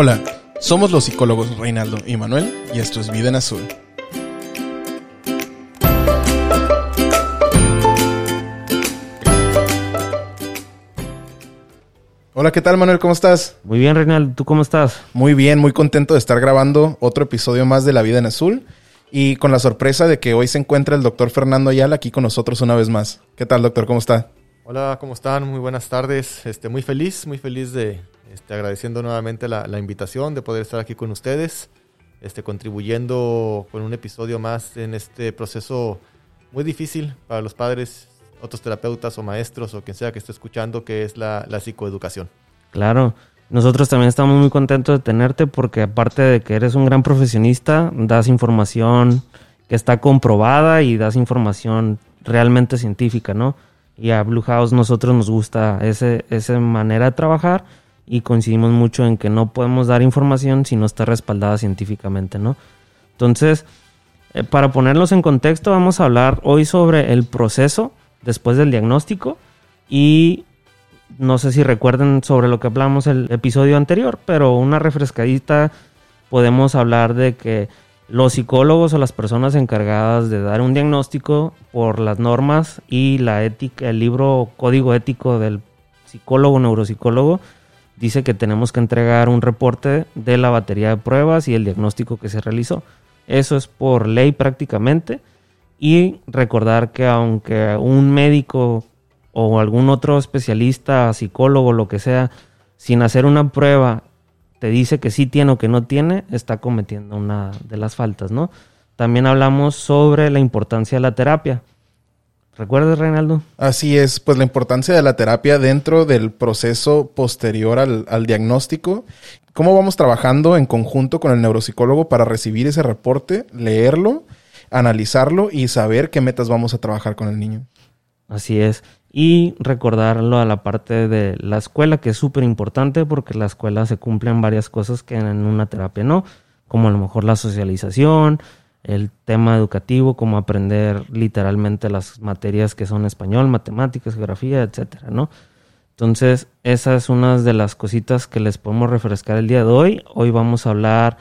Hola, somos los psicólogos Reinaldo y Manuel y esto es Vida en Azul. Hola, ¿qué tal Manuel? ¿Cómo estás? Muy bien, Reinaldo. ¿Tú cómo estás? Muy bien, muy contento de estar grabando otro episodio más de La Vida en Azul y con la sorpresa de que hoy se encuentra el doctor Fernando Ayala aquí con nosotros una vez más. ¿Qué tal, doctor? ¿Cómo está? Hola, ¿cómo están? Muy buenas tardes. Este, muy feliz, muy feliz de este, agradeciendo nuevamente la, la invitación de poder estar aquí con ustedes, este, contribuyendo con un episodio más en este proceso muy difícil para los padres, otros terapeutas o maestros o quien sea que esté escuchando, que es la, la psicoeducación. Claro, nosotros también estamos muy contentos de tenerte porque aparte de que eres un gran profesionista, das información que está comprobada y das información realmente científica, ¿no? Y a Blue House nosotros nos gusta ese, esa manera de trabajar y coincidimos mucho en que no podemos dar información si no está respaldada científicamente, ¿no? Entonces, eh, para ponerlos en contexto, vamos a hablar hoy sobre el proceso después del diagnóstico y no sé si recuerden sobre lo que hablamos el episodio anterior, pero una refrescadita podemos hablar de que los psicólogos o las personas encargadas de dar un diagnóstico por las normas y la ética, el libro código ético del psicólogo, neuropsicólogo, dice que tenemos que entregar un reporte de la batería de pruebas y el diagnóstico que se realizó. Eso es por ley prácticamente. Y recordar que aunque un médico o algún otro especialista, psicólogo, lo que sea, sin hacer una prueba te dice que sí tiene o que no tiene, está cometiendo una de las faltas, ¿no? También hablamos sobre la importancia de la terapia. ¿Recuerdas, Reinaldo? Así es, pues la importancia de la terapia dentro del proceso posterior al, al, diagnóstico. ¿Cómo vamos trabajando en conjunto con el neuropsicólogo para recibir ese reporte, leerlo, analizarlo y saber qué metas vamos a trabajar con el niño? Así es y recordarlo a la parte de la escuela, que es súper importante porque en la escuela se cumplen varias cosas que en una terapia no, como a lo mejor la socialización, el tema educativo, como aprender literalmente las materias que son español, matemáticas, geografía, etcétera, ¿no? Entonces, esa es una de las cositas que les podemos refrescar el día de hoy. Hoy vamos a hablar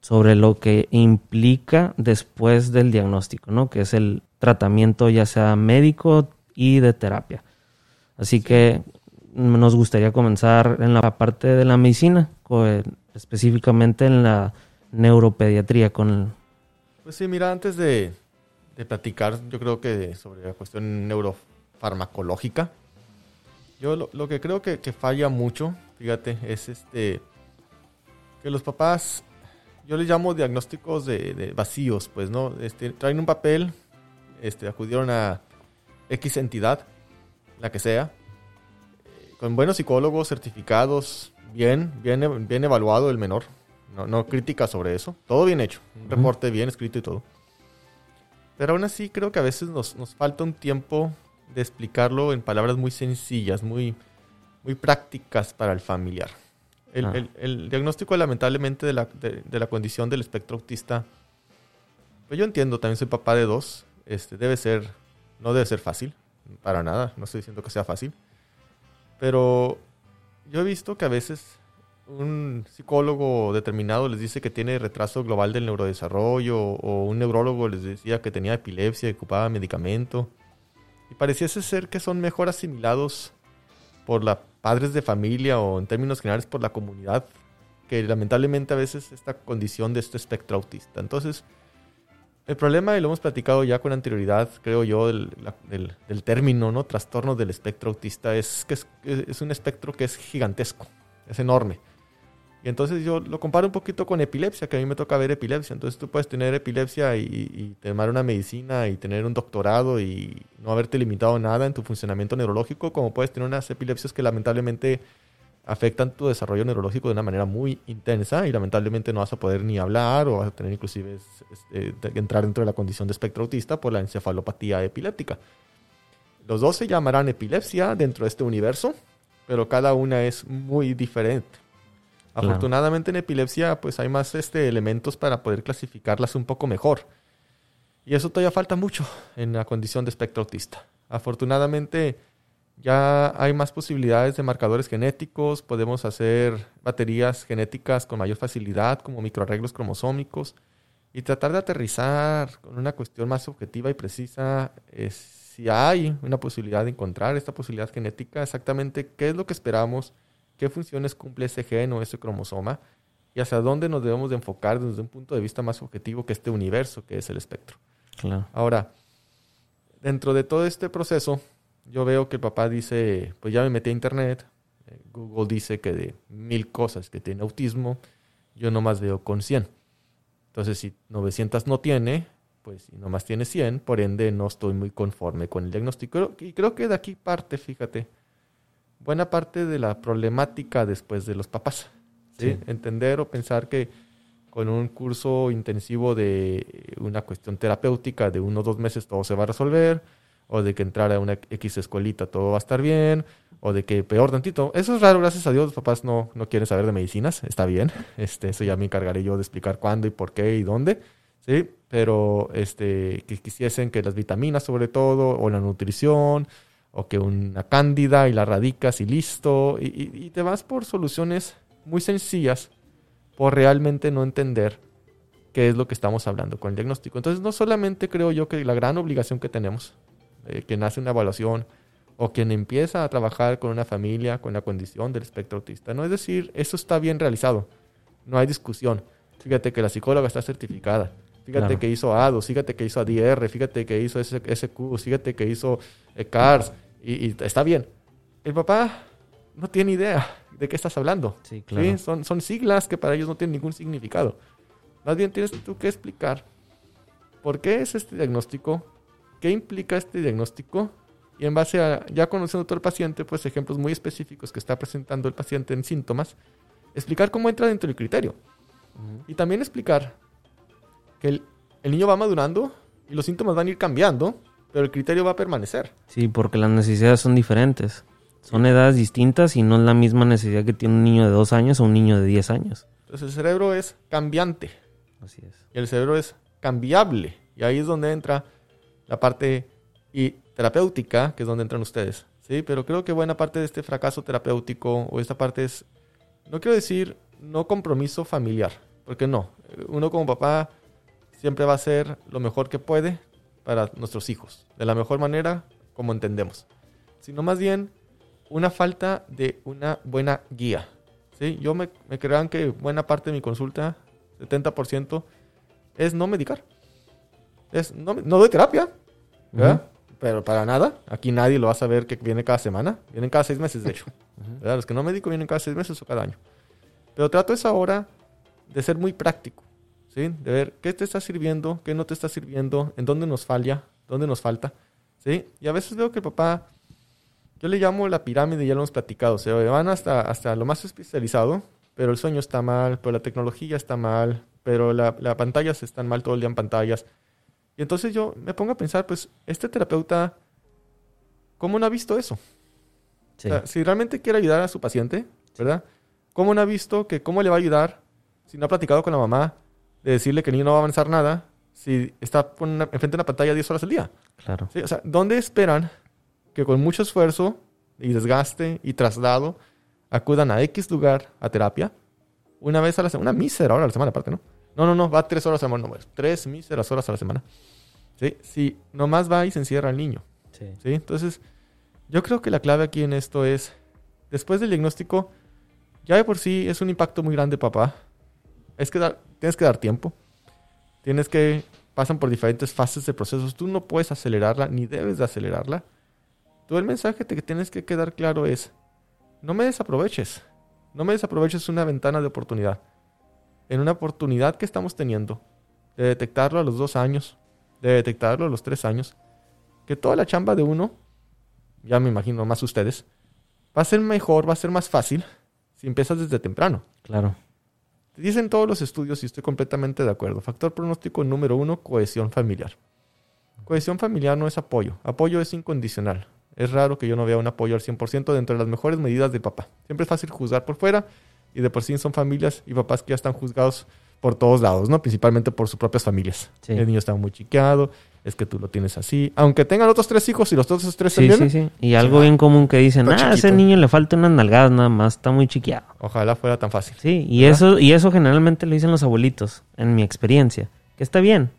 sobre lo que implica después del diagnóstico, ¿no? Que es el tratamiento ya sea médico, y de terapia. Así que nos gustaría comenzar en la parte de la medicina, específicamente en la neuropediatría con el... Pues sí, mira, antes de, de platicar, yo creo que sobre la cuestión neurofarmacológica, yo lo, que creo que, que, falla mucho, fíjate, es este que los papás, yo les llamo diagnósticos de, de vacíos, pues, ¿no? Este, traen un papel, este, acudieron a X entidad, la que sea, con buenos psicólogos certificados, bien, bien, bien evaluado el menor, no, no crítica sobre eso, todo bien hecho, un reporte bien escrito y todo. Pero aún así creo que a veces nos, nos falta un tiempo de explicarlo en palabras muy sencillas, muy, muy prácticas para el familiar. El, ah. el, el diagnóstico lamentablemente de la, de, de la, condición del espectro autista, pues yo entiendo, también soy papá de dos, este, debe ser no debe ser fácil, para nada, no estoy diciendo que sea fácil. Pero yo he visto que a veces un psicólogo determinado les dice que tiene retraso global del neurodesarrollo o un neurólogo les decía que tenía epilepsia y ocupaba medicamento. Y pareciese ser que son mejor asimilados por los padres de familia o en términos generales por la comunidad que lamentablemente a veces esta condición de este espectro autista. Entonces, el problema, y lo hemos platicado ya con anterioridad, creo yo, del, término, ¿no? Trastorno del espectro autista, es que es, un espectro que es gigantesco, es enorme. Y entonces yo lo comparo un poquito con epilepsia, que a mí me toca ver epilepsia. Entonces tú puedes tener epilepsia y, tomar una medicina y tener un doctorado y no haberte limitado nada en tu funcionamiento neurológico, como puedes tener unas epilepsias que lamentablemente afectan tu desarrollo neurológico de una manera muy intensa y lamentablemente no vas a poder ni hablar o vas a tener inclusive este, entrar dentro de la condición de espectro autista por la encefalopatía epiléptica. Los dos se llamarán epilepsia dentro de este universo, pero cada una es muy diferente. Claro. Afortunadamente en epilepsia pues hay más este, elementos para poder clasificarlas un poco mejor. Y eso todavía falta mucho en la condición de espectro autista. Afortunadamente ya hay más posibilidades de marcadores genéticos, podemos hacer baterías genéticas con mayor facilidad, como microarreglos cromosómicos, y tratar de aterrizar con una cuestión más objetiva y precisa es si hay una posibilidad de encontrar esta posibilidad genética, exactamente qué es lo que esperamos, qué funciones cumple ese gen o ese cromosoma, y hacia dónde nos debemos de enfocar desde un punto de vista más objetivo que este universo que es el espectro. Claro. Ahora, dentro de todo este proceso, yo veo que el papá dice, pues ya me metí a internet, eh, Google dice que de mil cosas que tiene autismo, yo nomás veo con 100. Entonces, si 900 no tiene, pues y nomás tiene 100, por ende no estoy muy conforme con el diagnóstico. Y creo que de aquí parte, fíjate, buena parte de la problemática después de los papás. ¿sí? Sí. Entender o pensar que con un curso intensivo de una cuestión terapéutica de uno o dos meses todo se va a resolver, o de que entrar a una X escuelita todo va a estar bien, o de que peor tantito. Eso es raro, gracias a Dios, los papás no, no quieren saber de medicinas, está bien. Este, eso ya me encargaré yo de explicar cuándo y por qué y dónde. Sí, pero este, que quisiesen que las vitaminas sobre todo, o la nutrición, o que una cándida y la radicas y listo, y, y- y te vas por soluciones muy sencillas por realmente no entender qué es lo que estamos hablando con el diagnóstico. Entonces, no solamente creo yo que la gran obligación que tenemos, eh, quien hace una evaluación o quien empieza a trabajar con una familia con la condición del espectro autista, no es decir, eso está bien realizado, no hay discusión. Fíjate que la psicóloga está certificada. Fíjate Claro. que hizo ADOS, fíjate que hizo ADR, fíjate que hizo SQ, fíjate que hizo eh, CARS, y, y está bien. El papá no tiene idea de qué estás hablando. Sí, ¿sí? claro. Son, son siglas que para ellos no tienen ningún significado. Más bien tienes tú que explicar por qué es este diagnóstico, qué implica este diagnóstico, y en base a, ya conociendo todo el paciente, pues ejemplos muy específicos que está presentando el paciente en síntomas, explicar cómo entra dentro del criterio. Y también explicar que el, el niño va madurando y los síntomas van a ir cambiando, pero el criterio va a permanecer. Sí, porque las necesidades son diferentes. Son edades distintas y no es la misma necesidad que tiene un niño de dos años o un niño de 10 años. Entonces el cerebro es cambiante. Así es. y el cerebro es cambiable. Y ahí es donde entra la parte y terapéutica, que es donde entran ustedes. ¿sí? Pero creo que buena parte de este fracaso terapéutico o esta parte es, no quiero decir no compromiso familiar, porque no. Uno como papá siempre va a hacer lo mejor que puede para nuestros hijos, de la mejor manera como entendemos, sino más bien una falta de una buena guía. ¿sí? Yo me, me crean que buena parte de mi consulta 70% es no medicar. Es, no, no doy terapia, ¿verdad? Pero para nada. Aquí nadie lo va a saber que viene cada semana. Vienen cada seis meses, de hecho. ¿verdad? Los que no medico vienen cada seis meses o cada año. Pero trato esa hora de ser muy práctico. ¿Sí? De ver qué te está sirviendo, qué no te está sirviendo, en dónde nos falla, dónde nos falta. ¿sí? Y a veces veo que el papá, yo le llamo la pirámide, ya lo hemos platicado. O sea, van hasta, hasta lo más especializado, pero el sueño está mal, pero la tecnología está mal, pero la, la pantallas están mal todo el día en pantallas. Y entonces yo me pongo a pensar, pues, este terapeuta, ¿cómo no ha visto eso? Sí. O sea, si realmente quiere ayudar a su paciente, ¿verdad? ¿Cómo no ha visto que cómo le va a ayudar si no ha platicado con la mamá de decirle que el niño no va a avanzar nada si está enfrente de una pantalla 10 horas al día? Claro. Sí, o sea, ¿dónde esperan que con mucho esfuerzo y desgaste y traslado acudan a X lugar a terapia una vez a la semana? Una mísera hora a la semana, aparte, ¿no? No, no, no, va tres horas a la semana, no, tres míseras horas a la semana. ¿Sí? Si nomás va y se encierra el niño. Sí. ¿sí? Entonces, yo creo que la clave aquí en esto es, después del diagnóstico, ya de por sí es un impacto muy grande, papá. Es que dar- tienes que dar tiempo. Tienes que, pasan por diferentes fases de procesos. Tú no puedes acelerarla, ni debes de acelerarla. Tú el mensaje que tienes que quedar claro es, no me desaproveches. No me desaproveches una ventana de oportunidad. En una oportunidad que estamos teniendo de detectarlo a los dos años, de detectarlo a los tres años, que toda la chamba de uno, ya me imagino más ustedes, va a ser mejor, va a ser más fácil si empiezas desde temprano. Claro. Dicen todos los estudios y estoy completamente de acuerdo. Factor pronóstico número uno, cohesión familiar. Cohesión familiar no es apoyo. Apoyo es incondicional. Es raro que yo no vea un apoyo al 100% dentro de las mejores medidas del papá. Siempre es fácil juzgar por fuera y de por sí son familias y papás que ya están juzgados por todos lados, ¿no? Principalmente por sus propias familias. Sí. El niño está muy chiqueado, es que tú lo tienes así. Aunque tengan otros tres hijos y los otros tres Sí, también. sí, sí. Y algo bien común que dicen, ah, a ese chiquito". niño le falta unas nalgadas nada más, está muy chiqueado. Ojalá fuera tan fácil. Sí, y ¿Verdad? eso, y eso generalmente lo dicen los abuelitos, en mi experiencia, que está bien,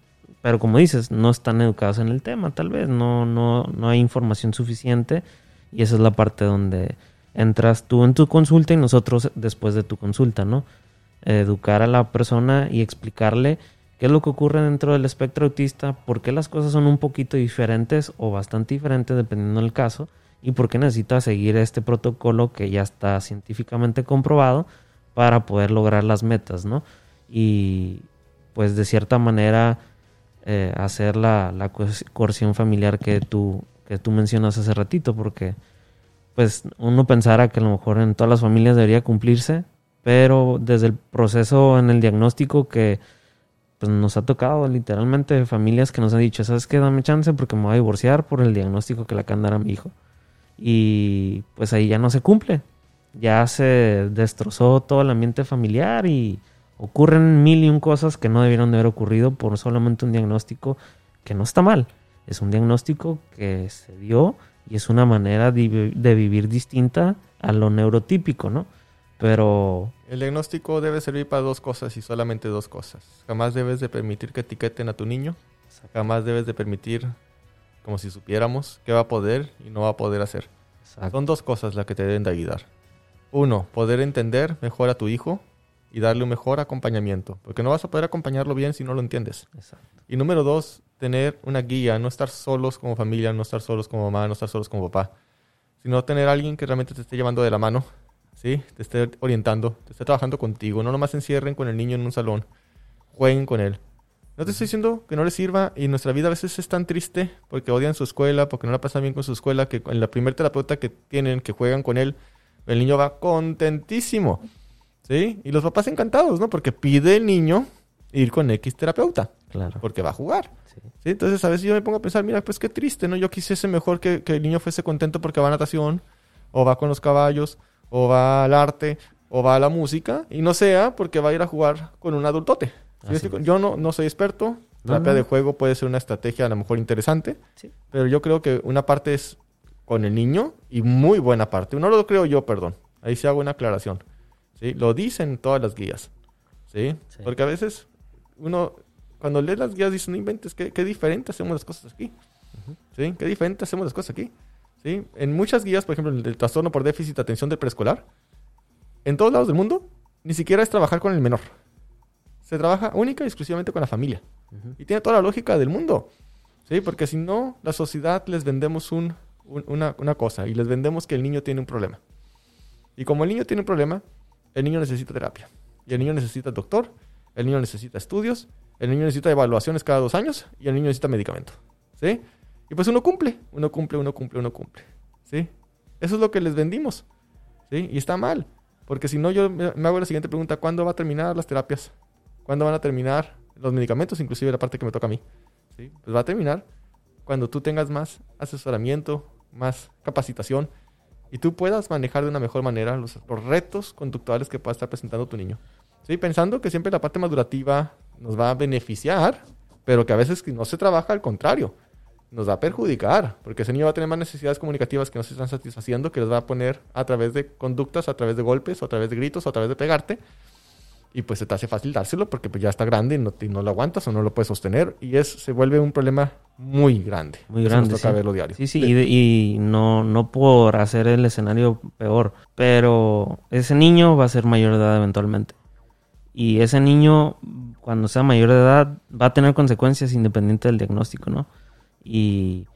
pero como dices, no están educados en el tema, tal vez, no, no, no hay información suficiente, y esa es la parte donde entras tú en tu consulta y nosotros después de tu consulta, ¿no? Educar a la persona y explicarle qué es lo que ocurre dentro del espectro autista, por qué las cosas son un poquito diferentes o bastante diferentes dependiendo del caso, y por qué necesita seguir este protocolo que ya está científicamente comprobado para poder lograr las metas, ¿no? Y pues de cierta manera eh, hacer la, la coerción familiar que tú, que tú mencionas hace ratito, porque pues uno pensara que a lo mejor en todas las familias debería cumplirse, pero desde el proceso en el diagnóstico que pues nos ha tocado literalmente familias que nos han dicho, ¿sabes qué? Dame chance porque me voy a divorciar por el diagnóstico que le acaban de mi hijo. Y pues ahí ya no se cumple. Ya se destrozó todo el ambiente familiar y ocurren mil y un cosas que no debieron de haber ocurrido por solamente un diagnóstico que no está mal. Es un diagnóstico que se dio y es una manera de vivir distinta a lo neurotípico, ¿no? Pero El diagnóstico debe servir para dos cosas y solamente dos cosas. Jamás debes de permitir que etiqueten a tu niño. Jamás debes de permitir, como si supiéramos, qué va a poder y no va a poder hacer. exacto, Son dos cosas las que te deben de ayudar. Uno, poder entender mejor a tu hijo y darle un mejor acompañamiento. Porque no vas a poder acompañarlo bien si no lo entiendes. exacto. Y número dos, tener una guía, no estar solos como familia, no estar solos como mamá, no estar solos como papá, sino tener alguien que realmente te esté llevando de la mano, ¿sí? Te esté orientando, te esté trabajando contigo. No nomás encierren con el niño en un salón, jueguen con él. No te estoy diciendo que no les sirva y nuestra vida a veces es tan triste porque odian su escuela, porque no la pasan bien con su escuela, que en la primer terapeuta que tienen, que juegan con él, el niño va contentísimo, ¿sí? Y los papás encantados, ¿no? Porque pide el niño ir con X terapeuta Claro. porque va a jugar. Sí. ¿sí? Entonces a veces yo me pongo a pensar, mira, pues qué triste, ¿no? Yo quisiese mejor que, que el niño fuese contento porque va a natación, o va con los caballos, o va al arte, o va a la música, y no sea porque va a ir a jugar con un adultote. Es. Yo no, no soy experto, terapia de juego puede ser una estrategia a lo mejor interesante, Sí. pero yo creo que una parte es con el niño y muy buena parte. No lo creo yo, perdón. Ahí sí hago una aclaración. ¿sí? Lo dicen todas las guías. ¿sí? Sí. Porque a veces uno, cuando lee las guías, dice, no inventes, qué, qué diferente hacemos las cosas aquí. ¿Sí? Qué diferente hacemos las cosas aquí. ¿Sí? En muchas guías, por ejemplo, el del trastorno por déficit de atención del preescolar, en todos lados del mundo, ni siquiera es trabajar con el menor. Se trabaja única y exclusivamente con la familia. Y tiene toda la lógica del mundo. ¿Sí? Porque si no, la sociedad les vendemos un, un- una, una cosa y les vendemos que el niño tiene un problema. Y como el niño tiene un problema, el niño necesita terapia. Y el niño necesita doctor, el niño necesita estudios, el niño necesita evaluaciones cada dos años y el niño necesita medicamento. ¿Sí? Y pues uno cumple, uno cumple, uno cumple, uno cumple. ¿Sí? Eso es lo que les vendimos. ¿Sí? Y está mal. Porque si no, yo me hago la siguiente pregunta: ¿cuándo va a terminar las terapias? ¿Cuándo van a terminar los medicamentos? Inclusive la parte que me toca a mí. ¿Sí? Pues va a terminar cuando tú tengas más asesoramiento, más capacitación y tú puedas manejar de una mejor manera los, los retos conductuales que pueda estar presentando tu niño. ¿Sí? Pensando que siempre la parte madurativa nos va a beneficiar, pero que a veces no se trabaja al contrario. Nos va a perjudicar, porque ese niño va a tener más necesidades comunicativas que no se están satisfaciendo, que les va a poner a través de conductas, a través de golpes, o a través de gritos, o a través de pegarte. Y pues se te hace fácil dárselo porque pues ya está grande y no, y no lo aguantas o no lo puedes sostener. Y es, se vuelve un problema muy grande. Muy Eso grande. Nos toca sí. verlo diario. Sí, sí, y, y no, no por hacer el escenario peor, pero ese niño va a ser mayor de edad eventualmente. Y ese niño, cuando sea mayor de edad, va a tener consecuencias independiente del diagnóstico, ¿no? Y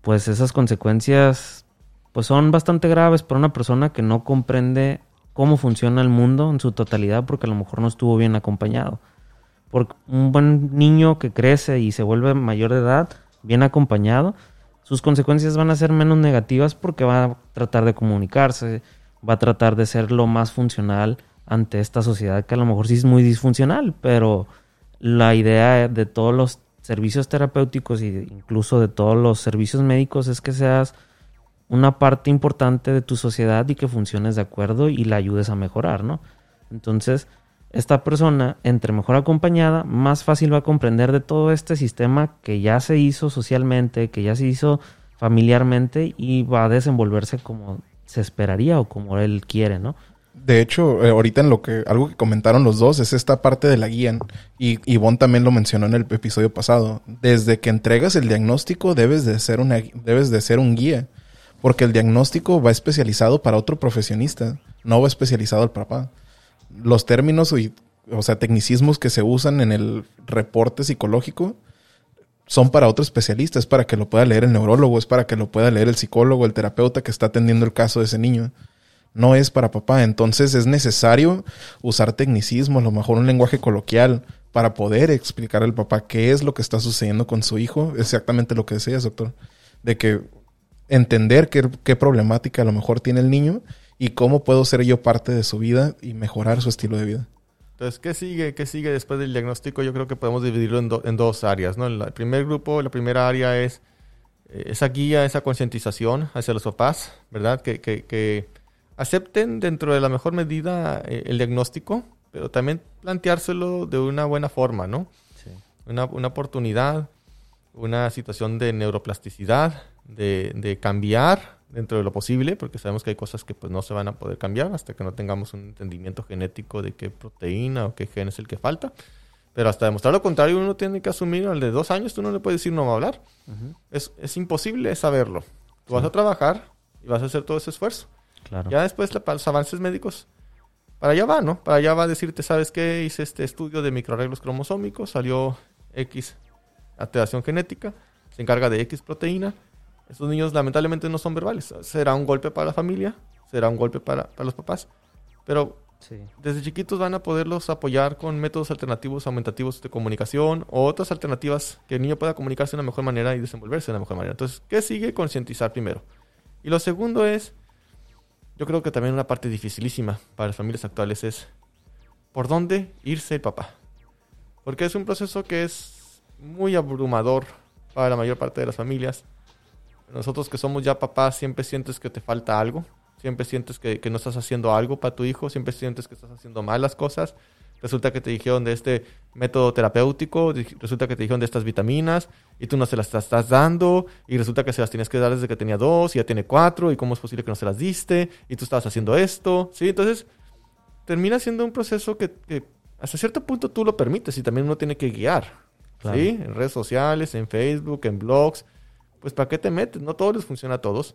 pues esas consecuencias pues son bastante graves para una persona que no comprende cómo funciona el mundo en su totalidad porque a lo mejor no estuvo bien acompañado. Porque un buen niño que crece y se vuelve mayor de edad, bien acompañado, sus consecuencias van a ser menos negativas porque va a tratar de comunicarse, va a tratar de ser lo más funcional ante esta sociedad que a lo mejor sí es muy disfuncional, pero la idea de todos los servicios terapéuticos e incluso de todos los servicios médicos es que seas una parte importante de tu sociedad y que funciones de acuerdo y la ayudes a mejorar, ¿no? Entonces, esta persona, entre mejor acompañada, más fácil va a comprender de todo este sistema que ya se hizo socialmente, que ya se hizo familiarmente y va a desenvolverse como se esperaría o como él quiere, ¿no? De hecho, eh, ahorita en lo que algo que comentaron los dos es esta parte de la guía. Y Ivonne también lo mencionó en el episodio pasado. Desde que entregas el diagnóstico debes de ser debes de ser un guía, porque el diagnóstico va especializado para otro profesionista, no va especializado al papá. Los términos o sea, tecnicismos que se usan en el reporte psicológico son para otro especialista, es para que lo pueda leer el neurólogo, es para que lo pueda leer el psicólogo, el terapeuta que está atendiendo el caso de ese niño. No es para papá, entonces es necesario usar tecnicismo, a lo mejor un lenguaje coloquial para poder explicar al papá qué es lo que está sucediendo con su hijo, exactamente lo que decías, doctor, de que entender qué, qué problemática a lo mejor tiene el niño y cómo puedo ser yo parte de su vida y mejorar su estilo de vida. Entonces, ¿qué sigue? ¿Qué sigue después del diagnóstico? Yo creo que podemos dividirlo en, en dos áreas, ¿no? El primer grupo, la primera área es eh, esa guía, esa concientización hacia los papás, ¿verdad? Que, que, acepten dentro de la mejor medida eh, el diagnóstico, pero también planteárselo de una buena forma, ¿no? Sí. Una, una, oportunidad, una situación de neuroplasticidad, de, de cambiar dentro de lo posible, porque sabemos que hay cosas que pues no se van a poder cambiar hasta que no tengamos un entendimiento genético de qué proteína o qué gen es el que falta. Pero hasta demostrar lo contrario, uno tiene que asumir al de dos años, tú no le puedes decir no va a hablar. Uh -huh. es, es, imposible saberlo. Tú sí. vas a trabajar y vas a hacer todo ese esfuerzo. Claro. Ya después para los avances médicos, para allá va, ¿no? Para allá va a decirte, ¿sabes qué? Hice este estudio de microarreglos cromosómicos, salió X alteración genética, se encarga de X proteína, estos niños lamentablemente no son verbales. Será un golpe para la familia, será un golpe para, para los papás, pero sí. desde chiquitos van a poderlos apoyar con métodos alternativos aumentativos de comunicación o otras alternativas que el niño pueda comunicarse de una mejor manera y desenvolverse de una mejor manera. Entonces, ¿qué sigue? Concientizar primero. Y lo segundo es, yo creo que también una parte dificilísima para las familias actuales es por dónde irse el papá. Porque es un proceso que es muy abrumador para la mayor parte de las familias nosotros que somos ya papás, siempre sientes que te falta algo, siempre sientes que, no estás haciendo algo para tu hijo, siempre sientes que estás haciendo mal las cosas. Resulta que te dijeron de este método terapéutico, resulta que te dijeron de estas vitaminas y tú no se las estás dando y resulta que se las tienes que dar desde que tenía dos y ya tiene cuatro y cómo es posible que no se las diste y tú estabas haciendo esto, ¿sí? Entonces termina siendo un proceso que, que hasta cierto punto tú lo permites y también uno tiene que guiar, claro. ¿sí? En redes sociales, en Facebook, en blogs, pues ¿para qué te metes? No todo les funciona a todos.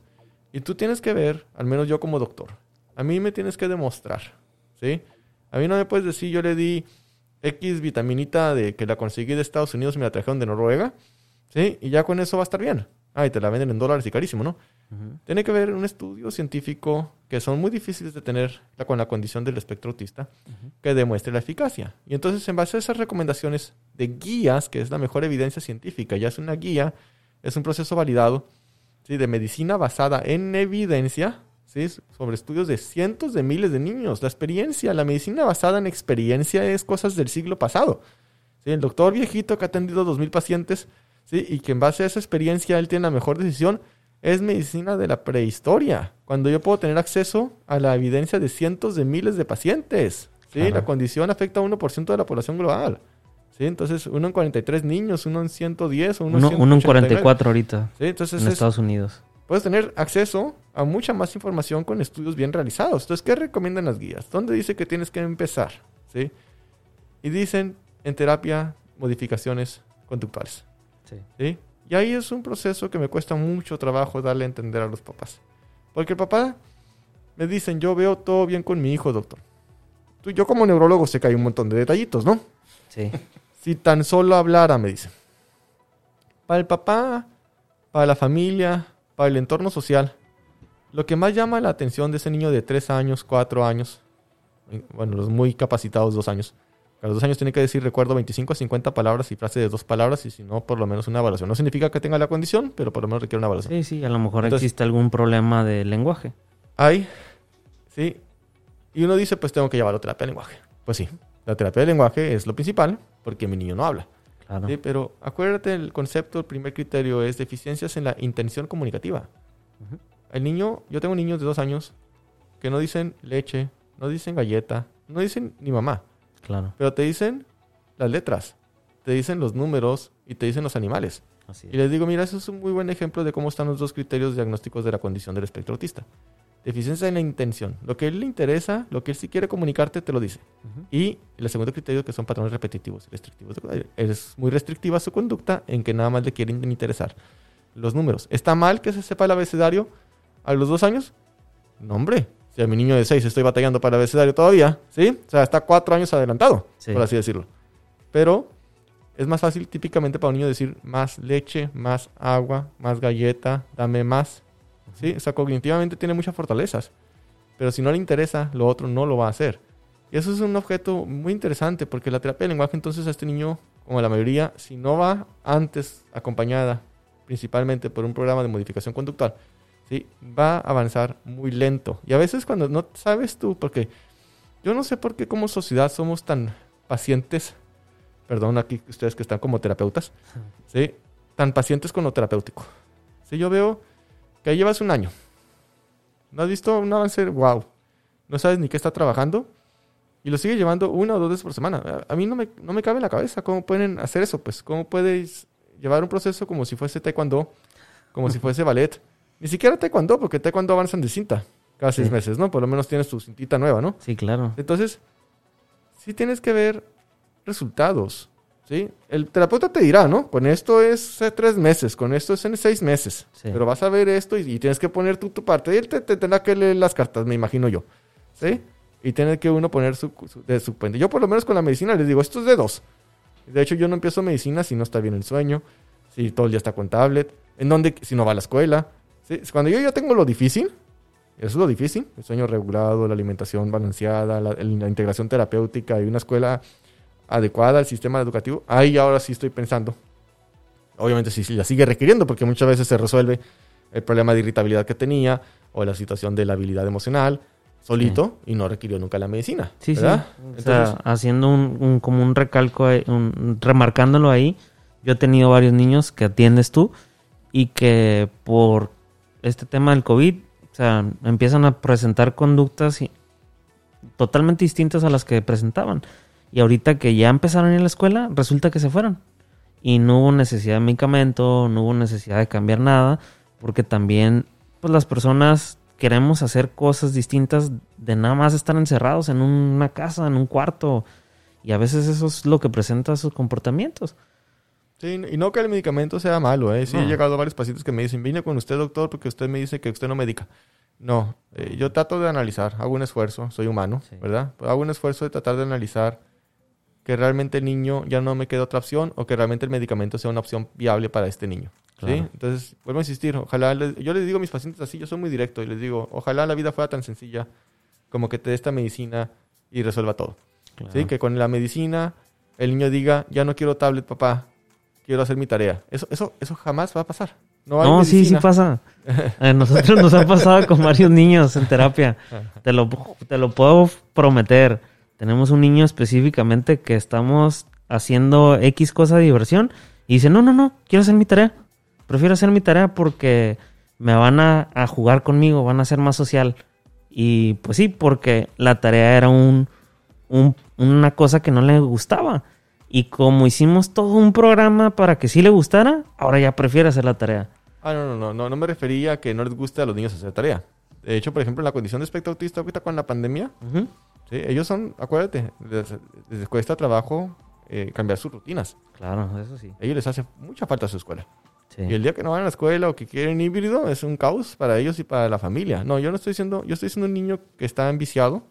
Y tú tienes que ver, al menos yo como doctor, a mí me tienes que demostrar, ¿sí? A mí no me puedes decir, yo le di X vitaminita de que la conseguí de Estados Unidos y me la trajeron de Noruega, ¿sí? Y ya con eso va a estar bien. Ah, y te la venden en dólares y carísimo, ¿no? Uh -huh. Tiene que haber un estudio científico que son muy difíciles de tener con la condición del espectro autista uh -huh. que demuestre la eficacia. Y entonces, en base a esas recomendaciones de guías, que es la mejor evidencia científica, ya es una guía es un proceso validado ¿sí? de medicina basada en evidencia ¿sí? sobre estudios de cientos de miles de niños. La experiencia, la medicina basada en experiencia es cosas del siglo pasado. ¿sí? El doctor viejito que ha atendido dos mil pacientes ¿sí? y que en base a esa experiencia él tiene la mejor decisión es medicina de la prehistoria. Cuando yo puedo tener acceso a la evidencia de cientos de miles de pacientes. ¿sí? La condición afecta a 1% de la población global. ¿Sí? Entonces, uno en 43 niños, uno en 110, uno, uno, en uno en 44 ahorita. ¿Sí? Entonces, en es, Estados Unidos. Puedes tener acceso a mucha más información con estudios bien realizados. Entonces, ¿qué recomiendan las guías? ¿Dónde dice que tienes que empezar? ¿Sí? Y dicen en terapia modificaciones conductuales. Sí. ¿Sí? Y ahí es un proceso que me cuesta mucho trabajo darle a entender a los papás. Porque el papá me dicen, yo veo todo bien con mi hijo, doctor. Tú, yo como neurólogo sé que hay un montón de detallitos, ¿no? Sí. Si tan solo hablara, me dice. Para el papá, para la familia, para el entorno social, lo que más llama la atención de ese niño de 3 años, 4 años, bueno, los muy capacitados, 2 años, a los 2 años tiene que decir, recuerdo, 25 a 50 palabras y frases de dos palabras, y si no, por lo menos una evaluación. No significa que tenga la condición, pero por lo menos requiere una evaluación. Sí, sí, a lo mejor Entonces, existe algún problema de lenguaje. Hay, sí. Y uno dice, pues tengo que llevarlo a terapia de lenguaje. Pues sí, la terapia de lenguaje es lo principal, porque mi niño no habla. Claro. ¿sí? Pero acuérdate, el concepto, el primer criterio es deficiencias en la intención comunicativa. Uh -huh. El niño, yo tengo niños de dos años que no dicen leche, no dicen galleta, no dicen ni mamá. Claro. Pero te dicen las letras, te dicen los números y te dicen los animales. Así Y les digo, mira, eso es un muy buen ejemplo de cómo están los dos criterios diagnósticos de la condición del espectro autista. Deficiencia en la intención. Lo que él le interesa, lo que él sí quiere comunicarte, te lo dice. Y el segundo criterio, que son patrones repetitivos y restrictivos. Es muy restrictiva su conducta en que nada más le quieren interesar los números. ¿Está mal que se sepa el abecedario a los dos años? No, hombre. Si a mi niño de seis estoy batallando para el abecedario todavía, ¿sí? O sea, está cuatro años adelantado, Sí. por así decirlo. Pero es más fácil típicamente para un niño decir más leche, más agua, más galleta, dame más. ¿Sí? O sea, cognitivamente tiene muchas fortalezas. Pero si no le interesa, lo otro no lo va a hacer. Y eso es un objeto muy interesante porque la terapia de lenguaje entonces a este niño, como a la mayoría, si no va antes acompañada principalmente por un programa de modificación conductual, ¿sí? va a avanzar muy lento. Y a veces cuando no sabes tú, porque yo no sé por qué como sociedad somos tan pacientes, perdón aquí ustedes que están como terapeutas, ¿sí? tan pacientes con lo terapéutico. Si yo veo que ahí llevas un año, no has visto un avance, wow, no sabes ni qué está trabajando y lo sigue llevando una o dos veces por semana. A- A mí no me, no me cabe en la cabeza cómo pueden hacer eso, pues cómo puedes llevar un proceso como si fuese taekwondo, como si fuese ballet. Ni siquiera taekwondo, porque taekwondo avanzan de cinta cada seis Sí. meses, ¿no? Por lo menos tienes tu cintita nueva, ¿no? Sí, claro. Entonces, sí tienes que ver resultados, ¿sí? El terapeuta te dirá, ¿no? Con esto es tres meses, con esto es en seis meses. Sí. Pero vas a ver esto y, y tienes que poner tú tu parte. Y él te, te tendrá que leer las cartas, me imagino yo, ¿sí? Y tiene que uno poner su, su- de su puente. Yo por lo menos con la medicina les digo, esto es de dos. De hecho, yo no empiezo medicina si no está bien el sueño, si todo el día está con tablet, en donde, si no va a la escuela. ¿Sí? Cuando yo ya tengo lo difícil, eso es lo difícil, el sueño regulado, la alimentación balanceada, la, la integración terapéutica y una escuela adecuada al sistema educativo, ahí ahora sí estoy pensando. Obviamente sí, sí la sigue requiriendo porque muchas veces se resuelve el problema de irritabilidad que tenía o la situación de la habilidad emocional solito y no requirió nunca la medicina. Sí, ¿verdad? sí. O Entonces, sea, haciendo un, un- como un recalco, un- remarcándolo ahí, yo he tenido varios niños que atiendes tú y que por este tema del COVID, o sea, empiezan a presentar conductas totalmente distintas a las que presentaban. Y ahorita que ya empezaron a ir a la escuela, resulta que se fueron. Y no hubo necesidad de medicamento, no hubo necesidad de cambiar nada, porque también pues las personas queremos hacer cosas distintas de nada más estar encerrados en una casa, en un cuarto. Y a veces eso es lo que presenta sus comportamientos. Sí, y no que el medicamento sea malo, ¿eh? Sí, he No. llegado a varios pacientes que me dicen, vine con usted, doctor, porque usted me dice que usted no medica. No, eh, yo trato de analizar, hago un esfuerzo, soy humano, Sí. ¿verdad? Hago un esfuerzo de tratar de analizar que realmente el niño ya no me queda otra opción o que realmente el medicamento sea una opción viable para este niño. ¿sí? Claro. Entonces, vuelvo a insistir, ojalá, les- yo les digo a mis pacientes así, yo soy muy directo y les digo, ojalá la vida fuera tan sencilla como que te dé esta medicina y resuelva todo. ¿sí? Que con la medicina el niño diga, ya no quiero tablet, papá, quiero hacer mi tarea. Eso, eso, eso jamás va a pasar. No, hay No, sí, sí pasa. A nosotros nos ha pasado con varios niños en terapia. Te lo, te lo puedo prometer. Tenemos un niño específicamente que estamos haciendo X cosa de diversión y dice, no, no, no, quiero hacer mi tarea. Prefiero hacer mi tarea porque me van a, a jugar conmigo, van a ser más social. Y pues sí, porque la tarea era un, un- una cosa que no le gustaba. Y como hicimos todo un programa para que sí le gustara, ahora ya prefiere hacer la tarea. Ah, no, no, no, no, no me refería a que no les guste a los niños hacer tarea. De hecho, por ejemplo, en la condición de espectro autista ahorita con la pandemia. ¿sí? ellos son, acuérdate, les, les cuesta trabajo eh, cambiar sus rutinas. Claro, eso sí. A ellos les hace mucha falta su escuela. Sí. Y el día que no van a la escuela o que quieren híbrido es un caos para ellos y para la familia. No, yo no estoy diciendo, yo estoy diciendo un niño que está enviciado,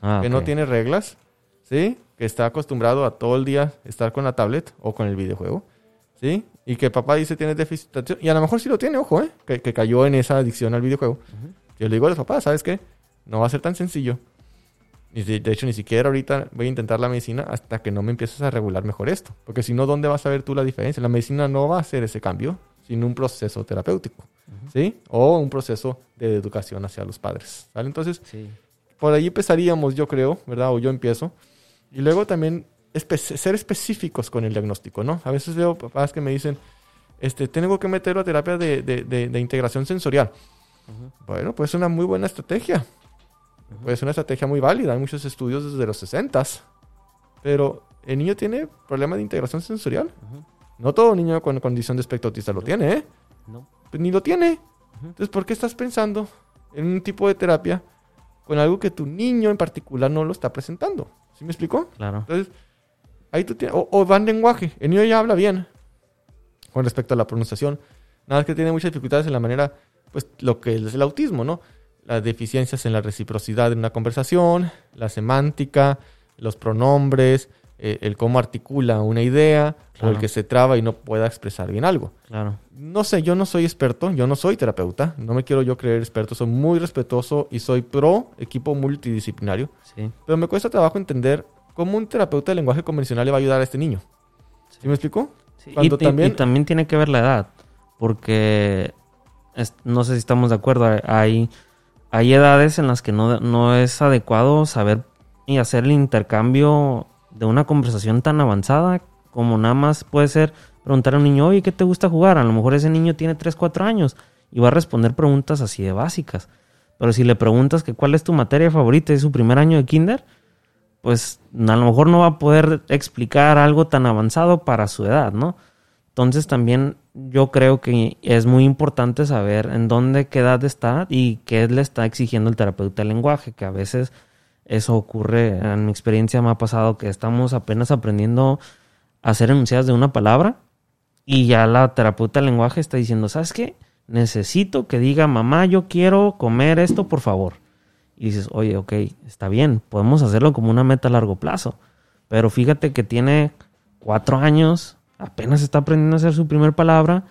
Ah, que no tiene reglas, ¿sí? Que está acostumbrado a todo el día estar con la tablet o con el videojuego, ¿sí? Y que papá dice tiene déficit de atención. Y a lo mejor sí lo tiene, ojo, ¿eh? Que, que cayó en esa adicción al videojuego. Yo le digo a los papás, ¿sabes qué? No va a ser tan sencillo. Y de, de hecho, ni siquiera ahorita voy a intentar la medicina hasta que no me empieces a regular mejor esto. Porque si no, ¿dónde vas a ver tú la diferencia? La medicina no va a hacer ese cambio sin un proceso terapéutico, ¿sí? O un proceso de educación hacia los padres, ¿vale? Entonces, Sí. por ahí empezaríamos, yo creo, ¿verdad? O yo empiezo. Y luego también espe- ser específicos con el diagnóstico, ¿no? A veces veo papás que me dicen, este, tengo que meterlo a terapia de, de- de- de integración sensorial. Bueno, pues es una muy buena estrategia. Pues es una estrategia muy válida. Hay muchos estudios desde los 60 pero el niño tiene problema de integración sensorial. No todo niño con condición de espectro autista lo tiene, ¿eh? No. Pues ni lo tiene. Entonces, ¿por qué estás pensando en un tipo de terapia con algo que tu niño en particular no lo está presentando? ¿Sí me explicó? Claro. Entonces, ahí tú tienes. O, o va en lenguaje. El niño ya habla bien con respecto a la pronunciación. Nada más que tiene muchas dificultades en la manera, pues, lo que es el autismo, ¿no? Las deficiencias en la reciprocidad en una conversación, la semántica, los pronombres, eh, el cómo articula una idea, o el que se traba y no pueda expresar bien algo. Claro. No sé, yo no soy experto, yo no soy terapeuta, no me quiero yo creer experto, soy muy respetuoso y soy pro equipo multidisciplinario, Sí. pero me cuesta trabajo entender cómo un terapeuta de lenguaje convencional le va a ayudar a este niño. ¿Sí, me explicó? Sí, Cuando y, también- y también tiene que ver la edad, porque es- no sé si estamos de acuerdo, hay, hay edades en las que no, no es adecuado saber y hacer el intercambio de una conversación tan avanzada como nada más puede ser preguntar a un niño, oye, ¿qué te gusta jugar? A lo mejor ese niño tiene 3, 4 años y va a responder preguntas así de básicas. Pero si le preguntas que cuál es tu materia favorita es su primer año de kinder, pues a lo mejor no va a poder explicar algo tan avanzado para su edad, ¿no? Entonces también yo creo que es muy importante saber en dónde, qué edad está y qué le está exigiendo el terapeuta del lenguaje, que a veces eso ocurre, en mi experiencia me ha pasado que estamos apenas aprendiendo a hacer enunciadas de una palabra y ya la terapeuta del lenguaje está diciendo, ¿sabes qué? Necesito que diga, mamá, yo quiero comer esto, por favor. Y dices, oye, ok, está bien, podemos hacerlo como una meta a largo plazo. Pero fíjate que tiene cuatro años, apenas está aprendiendo a hacer su primer palabra.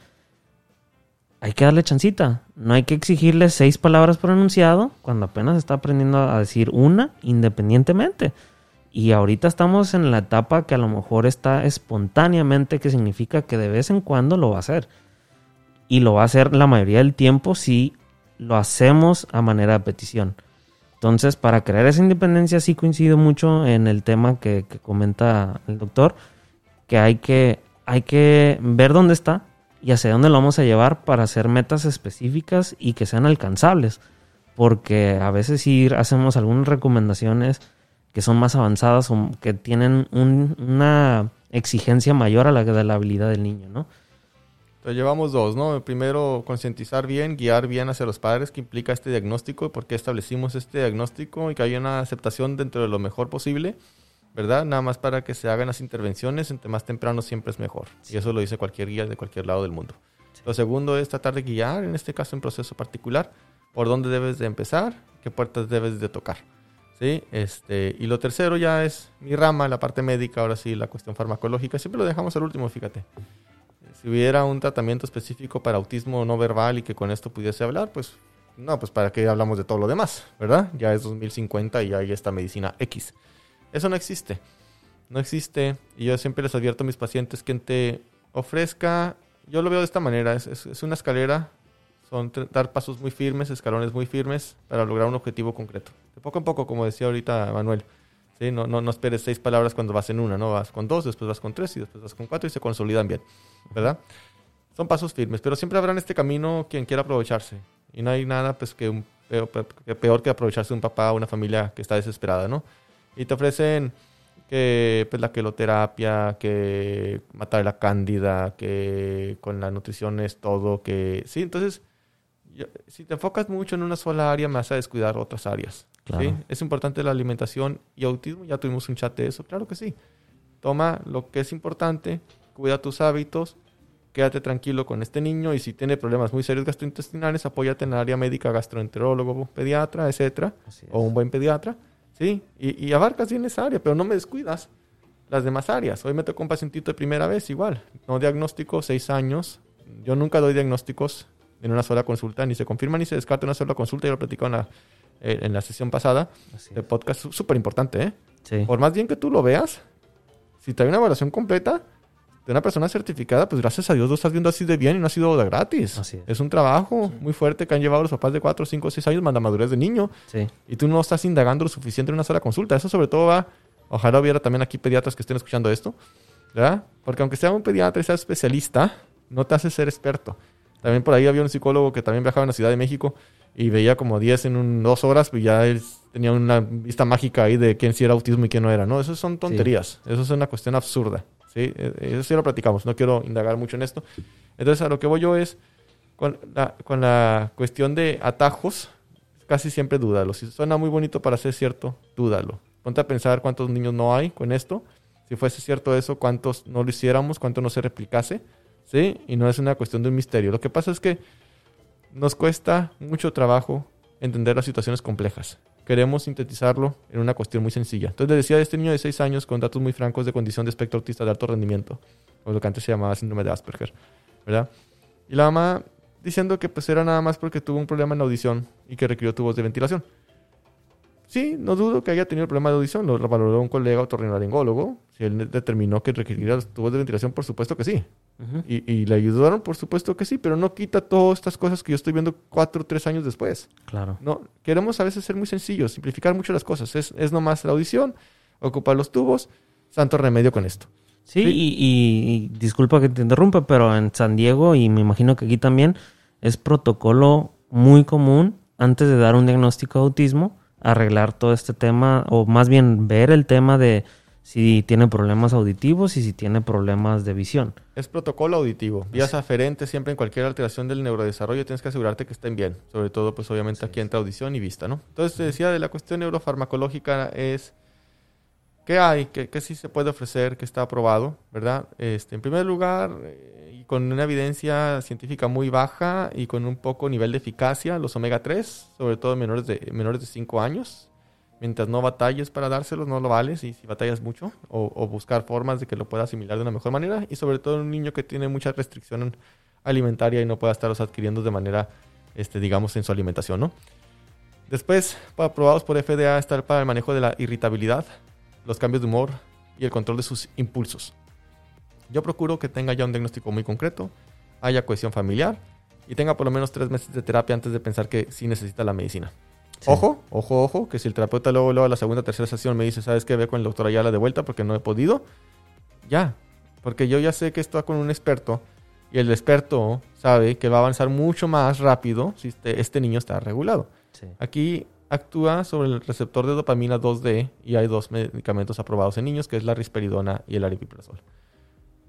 Hay que darle chancita. No hay que exigirle seis palabras por enunciado cuando apenas está aprendiendo a decir una independientemente. Y ahorita estamos en la etapa que a lo mejor está espontáneamente, que significa que de vez en cuando lo va a hacer. Y lo va a hacer la mayoría del tiempo si lo hacemos a manera de petición. Entonces, para crear esa independencia sí coincido mucho en el tema que, comenta el doctor, que hay, que hay que ver dónde está y hacia dónde lo vamos a llevar para hacer metas específicas y que sean alcanzables. Porque a veces sí hacemos algunas recomendaciones que son más avanzadas o que tienen un- una exigencia mayor a la de la habilidad del niño, ¿no? Entonces llevamos dos, ¿no? Primero, concientizar bien, guiar bien hacia los padres que implica este diagnóstico por qué establecimos este diagnóstico y que haya una aceptación dentro de lo mejor posible, ¿verdad? Nada más para que se hagan las intervenciones entre más temprano siempre es mejor. Y eso lo dice cualquier guía de cualquier lado del mundo. Lo segundo es tratar de guiar, en este caso en proceso particular, por dónde debes de empezar, qué puertas debes de tocar. ¿Sí? Este, y lo tercero ya es mi rama, la parte médica, ahora sí, la cuestión farmacológica. Siempre lo dejamos al último, fíjate si hubiera un tratamiento específico para autismo no verbal y que con esto pudiese hablar, pues no, pues para qué hablamos de todo lo demás, ¿verdad? Ya es 2050 y hay esta medicina X. Eso no existe. No existe. Y yo siempre les advierto a mis pacientes que te ofrezca, yo lo veo de esta manera, es, es- una escalera, son dar pasos muy firmes, escalones muy firmes para lograr un objetivo concreto. De poco en poco, como decía ahorita Manuel. ¿sí? No, no, no esperes seis palabras cuando vas en una, ¿no? Vas con dos, después vas con tres y después vas con cuatro y se consolidan bien. ¿verdad? Son pasos firmes, pero siempre habrá en este camino quien quiera aprovecharse. Y no hay nada pues, que peor que aprovecharse de un papá o una familia que está desesperada, ¿no? Y te ofrecen que pues, la queloterapia, que matar la cándida, que con la nutrición es todo, que... Sí, entonces, yo- si te enfocas mucho en una sola área, me vas a descuidar otras áreas. Claro. ¿sí? Es importante la alimentación y autismo, ya tuvimos un chat de eso, claro que sí. Toma lo que es importante, cuida tus hábitos, quédate tranquilo con este niño y si tiene problemas muy serios gastrointestinales, apóyate en el área médica, gastroenterólogo, pediatra, etcétera, o un buen pediatra, ¿sí? Y, y abarcas bien esa área, pero no me descuidas las demás áreas. Hoy me tocó un pacientito de primera vez, igual, no diagnóstico, seis años. Yo nunca doy diagnósticos en una sola consulta, ni se confirma ni se descarta en una sola consulta, ya lo platicó en la, eh, en la sesión pasada de podcast, súper importante, ¿eh? Sí. Por más bien que tú lo veas, si te hay una evaluación completa de una persona certificada, pues gracias a Dios lo estás viendo así de bien y no ha sido de gratis. Así es. un trabajo muy fuerte que han llevado los papás de 4, 5, 6 años, manda madurez de niño, Sí. y tú no estás indagando lo suficiente en una sola consulta. Eso sobre todo va, ojalá hubiera también aquí pediatras que estén escuchando esto, ¿verdad? Porque aunque sea un pediatra y sea especialista, no te hace ser experto. También por ahí había un psicólogo que también viajaba en la Ciudad de México y veía como 10 en un, dos horas, pues ya es- tenía una vista mágica ahí de quién sí era autismo y quién no era. No, eso son tonterías. Eso es una cuestión absurda. Eh, Eso sí lo platicamos. No quiero indagar mucho en esto. Entonces, a lo que voy yo es con la, con la cuestión de atajos, casi siempre dúdalo. Si suena muy bonito para ser cierto, dúdalo. Ponte a pensar cuántos niños no hay con esto. Si fuese cierto eso, cuántos no lo hiciéramos, cuánto no se replicase. ¿Sí? Y no es una cuestión de un misterio. Lo que pasa es que nos cuesta mucho trabajo entender las situaciones complejas. Queremos sintetizarlo en una cuestión muy sencilla. Entonces le decía de este niño de 6 años con datos muy francos de condición de espectro autista de alto rendimiento, o lo que antes se llamaba síndrome de Asperger, ¿verdad? Y la mamá diciendo que pues era nada más porque tuvo un problema en la audición y que requirió tubos de ventilación. Sí, no dudo que haya tenido el problema de audición, lo valoró un colega otorrinolaringólogo. Si él determinó que requeriría los tubos de ventilación, por supuesto que sí. Y, y le ayudaron, por supuesto que sí, pero no quita todas estas cosas que yo estoy viendo cuatro o tres años después. Claro. No, queremos a veces ser muy sencillos, simplificar mucho las cosas. Es, es nomás la audición, ocupar los tubos, santo remedio con esto. Sí, Sí. Y, y- y disculpa que te interrumpa, pero en San Diego y me imagino que aquí también es protocolo muy común antes de dar un diagnóstico de autismo, arreglar todo este tema o más bien ver el tema de si tiene problemas auditivos y si tiene problemas de visión. Es protocolo auditivo. Vías aferentes siempre en cualquier alteración del neurodesarrollo tienes que asegurarte que estén bien. Sobre todo, pues obviamente aquí entra audición y vista, ¿no? Entonces te decía de la cuestión neurofarmacológica es qué hay, qué, qué sí se puede ofrecer, qué está aprobado, ¿verdad? Este, en primer lugar, eh, y con una evidencia científica muy baja y con un poco nivel de eficacia, los omega 3, sobre todo en menores de menores de 5 años. Mientras no batalles para dárselos, no lo vales. Y si batallas mucho, o, buscar formas de que lo pueda asimilar de una mejor manera. Y sobre todo un niño que tiene mucha restricción alimentaria y no pueda estarlos adquiriendo de manera, este, digamos, en su alimentación, ¿no? Después, aprobados por FDA, está para el manejo de la irritabilidad, los cambios de humor y el control de sus impulsos. Yo procuro que tenga ya un diagnóstico muy concreto, haya cohesión familiar y tenga por lo menos tres meses de terapia antes de pensar que sí necesita la medicina. Sí. Ojo, ojo, ojo, que si el terapeuta luego, luego a la segunda, tercera sesión me dice, ¿sabes qué? Ve con el doctor Ayala de vuelta porque no he podido. Ya, porque yo ya sé que está con un experto y el experto sabe que va a avanzar mucho más rápido si este, este niño está regulado. Sí. Aquí actúa sobre el receptor de dopamina 2D y hay dos medicamentos aprobados en niños, que es la risperidona y el aripiprazol.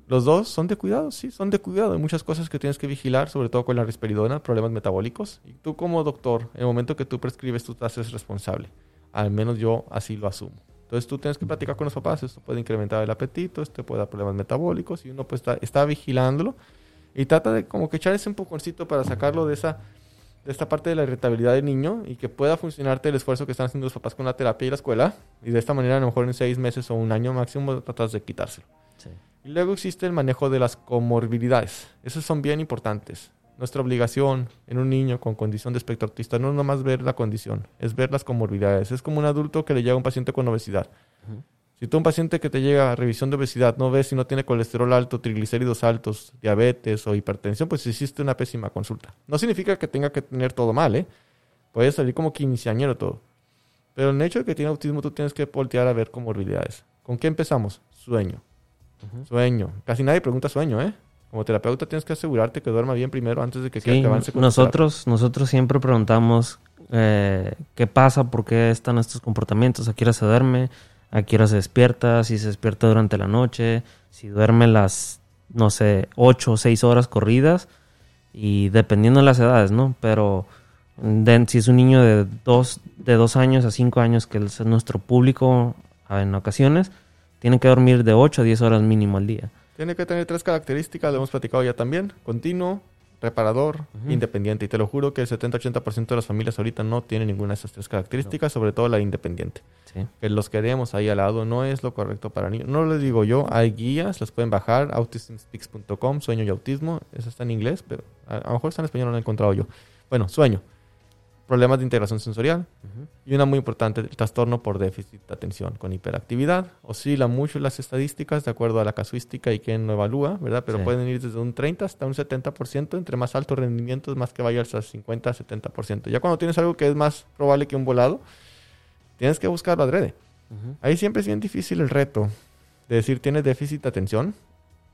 Los dos son de cuidado, sí, son de cuidado. Hay muchas cosas que tienes que vigilar, sobre todo con la risperidona, problemas metabólicos. Y tú como doctor, en el momento que tú prescribes, tú te haces responsable. Al menos yo así lo asumo. Entonces tú tienes que platicar con los papás. Esto puede incrementar el apetito, esto puede dar problemas metabólicos y uno pues está, vigilándolo y trata de como que echar ese empujoncito para sacarlo de esa de esta parte de la irritabilidad del niño y que pueda funcionarte el esfuerzo que están haciendo los papás con la terapia y la escuela y de esta manera a lo mejor en seis meses o un año máximo tratas de quitárselo. Sí. Y luego existe el manejo de las comorbilidades. Esos son bien importantes. Nuestra obligación en un niño con condición de espectro autista no es nomás ver la condición, es ver las comorbilidades. Es como un adulto que le llega a un paciente con obesidad. Si tú un paciente que te llega a revisión de obesidad no ves si no tiene colesterol alto, triglicéridos altos, diabetes o hipertensión, pues hiciste una pésima consulta. No significa que tenga que tener todo mal, ¿eh? Puede salir como quinceañero todo. Pero el hecho de que tiene autismo tú tienes que voltear a ver comorbilidades. ¿Con qué empezamos? Sueño. Sueño. Casi nadie pregunta sueño, ¿eh? Como terapeuta tienes que asegurarte que duerma bien primero antes de que, Sí, que avance con nosotros, nosotros siempre preguntamos eh, qué pasa, por qué están estos comportamientos, a qué hora se duerme, a qué hora se despierta, si se despierta durante la noche, si duerme las, no sé, ocho o seis horas corridas y dependiendo de las edades, ¿no? Pero de- si es un niño de dos, de dos años a cinco años, que es nuestro público en ocasiones, tiene que dormir de 8 a 10 horas mínimo al día. Tiene que tener tres características, lo hemos platicado ya también. Continuo, reparador, independiente. Y te lo juro que el 70-80% de las familias ahorita no tienen ninguna de esas tres características, sobre todo la independiente. Sí. Que los queremos ahí al lado no es lo correcto para niños. No les digo yo, hay guías, las pueden bajar, autismspeaks.com, sueño y autismo. Eso está en inglés, pero a, a lo mejor está en español, no lo he encontrado yo. Bueno, sueño. Problemas de integración sensorial, y una muy importante, el trastorno por déficit de atención con hiperactividad. Oscila mucho las estadísticas de acuerdo a la casuística y quién lo evalúa, ¿verdad? Pero Sí. pueden ir desde un 30 hasta un 70%. Entre más alto rendimiento, es más que vaya hasta 50, 70%. Ya cuando tienes algo que es más probable que un volado, tienes que buscarlo adrede. Ujú. Ahí siempre es bien difícil el reto de decir, ¿tienes déficit de atención?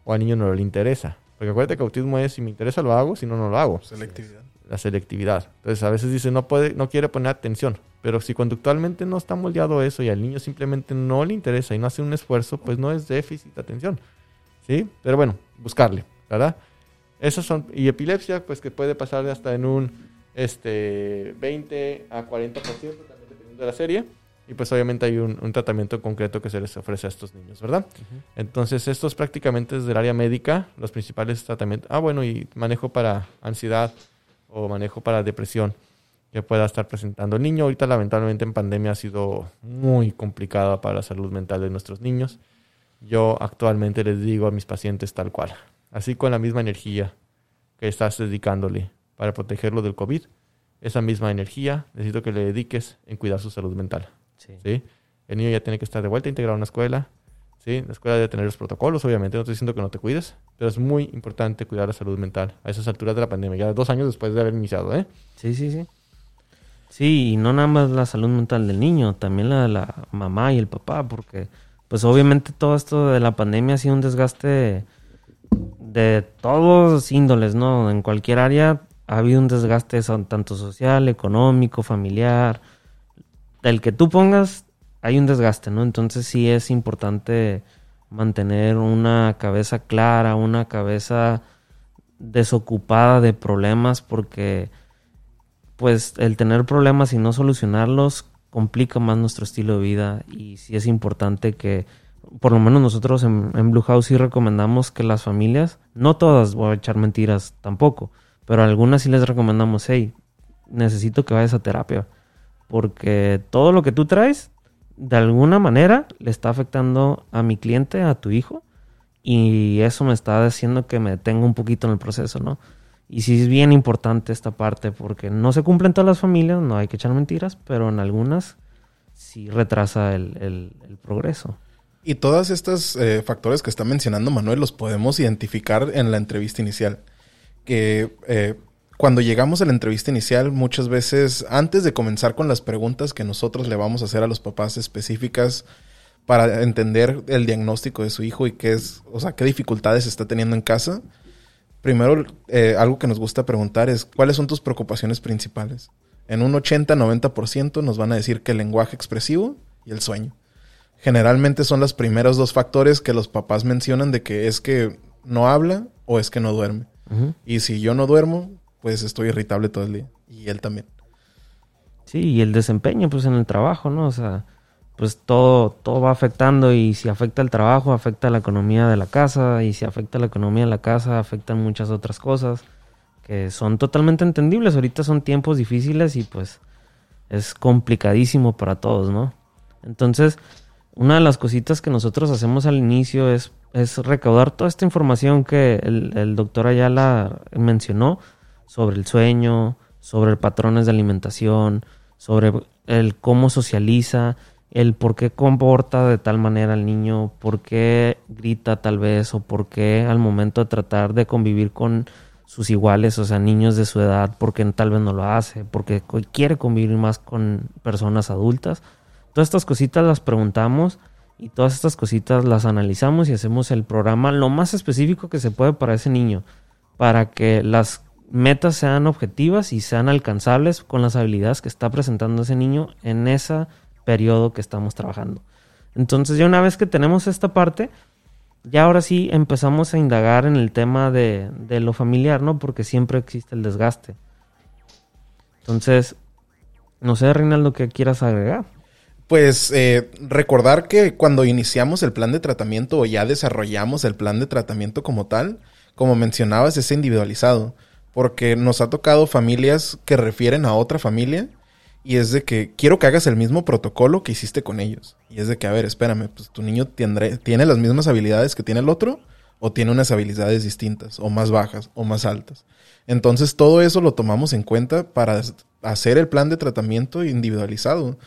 O al niño no le interesa. Porque acuérdate que autismo es, si me interesa lo hago, si no, no lo hago. Selectividad. La selectividad. Entonces a veces dice no puede, no quiere poner atención, pero si conductualmente no está moldeado eso y al niño simplemente no le interesa y no hace un esfuerzo, pues no es déficit de atención. ¿Sí? Pero bueno, buscarle, ¿verdad? Esas son, y epilepsia, pues que puede pasar hasta en un este, 20 a 40%, también dependiendo de la serie. Y pues obviamente hay un, tratamiento concreto que se les ofrece a estos niños, ¿verdad? Entonces, estos prácticamente es del área médica, los principales tratamientos. Ah, bueno, y manejo para ansiedad o manejo para depresión que pueda estar presentando el niño. Ahorita lamentablemente en pandemia ha sido muy complicada para la salud mental de nuestros niños. Yo actualmente les digo a mis pacientes tal cual, así con la misma energía que estás dedicándole para protegerlo del COVID, esa misma energía necesito que le dediques en cuidar su salud mental. Sí. El niño ya tiene que estar de vuelta integrado a una escuela. ¿Sí? La escuela debe tener los protocolos, obviamente. No estoy diciendo que no te cuides, pero es muy importante cuidar la salud mental a esas alturas de la pandemia, ya dos años después de haber iniciado. ¿eh? Sí, sí, sí. Sí, y no nada más la salud mental del niño, también la de la mamá y el papá, porque pues obviamente todo esto de la pandemia ha sido un desgaste de todos índoles, ¿no? En cualquier área ha habido un desgaste tanto social, económico, familiar, el que tú pongas, hay un desgaste, ¿no? Entonces sí es importante mantener una cabeza clara, una cabeza desocupada de problemas, porque pues el tener problemas y no solucionarlos complica más nuestro estilo de vida y sí es importante que por lo menos nosotros en, en Blue House sí recomendamos que las familias, no todas voy a echar mentiras tampoco, pero algunas sí les recomendamos, hey, necesito que vayas a terapia porque todo lo que tú traes, de alguna manera, le está afectando a mi cliente, a tu hijo, y eso me está haciendo que me detenga un poquito en el proceso, ¿no? Y sí es bien importante esta parte, porque no se cumplen todas las familias, no hay que echar mentiras, pero en algunas sí retrasa el, progreso. Y todos estos eh, factores que está mencionando Manuel los podemos identificar en la entrevista inicial. Que eh, cuando llegamos a la entrevista inicial, muchas veces, antes de comenzar con las preguntas que nosotros le vamos a hacer a los papás específicas para entender el diagnóstico de su hijo y qué es, o sea, qué dificultades está teniendo en casa, primero eh, algo que nos gusta preguntar es cuáles son tus preocupaciones principales. En un 80-90% nos van a decir que el lenguaje expresivo y el sueño. Generalmente son los primeros dos factores que los papás mencionan de que es que no habla o es que no duerme. Y si yo no duermo, pues estoy irritable todo el día. Y él también. Sí, y el desempeño, pues en el trabajo, ¿no? O sea, pues todo, todo va afectando y si afecta el trabajo, afecta la economía de la casa y si afecta la economía de la casa, afectan muchas otras cosas que son totalmente entendibles. Ahorita son tiempos difíciles y pues es complicadísimo para todos, ¿no? Entonces, una de las cositas que nosotros hacemos al inicio es, es recaudar toda esta información que el, el doctor Ayala mencionó sobre el sueño, sobre patrones de alimentación, sobre el cómo socializa, el por qué comporta de tal manera el niño, por qué grita tal vez, o por qué al momento de tratar de convivir con sus iguales, o sea, niños de su edad, porque tal vez no lo hace, porque quiere convivir más con personas adultas. Todas estas cositas las preguntamos y todas estas cositas las analizamos y hacemos el programa lo más específico que se puede para ese niño, para que las metas sean objetivas y sean alcanzables con las habilidades que está presentando ese niño en ese periodo que estamos trabajando. Entonces ya una vez que tenemos esta parte, ya ahora sí empezamos a indagar en el tema de, lo familiar, ¿no? Porque siempre existe el desgaste. Entonces, no sé, Reinaldo, ¿qué quieras agregar? Pues eh, recordar que cuando iniciamos el plan de tratamiento o ya desarrollamos el plan de tratamiento como tal, como mencionabas, es individualizado porque nos ha tocado familias que refieren a otra familia y es de que quiero que hagas el mismo protocolo que hiciste con ellos. Y es de que, a ver, espérame, pues tu niño tiene las mismas habilidades que tiene el otro o tiene unas habilidades distintas o más bajas o más altas. Entonces todo eso lo tomamos en cuenta para hacer el plan de tratamiento individualizado.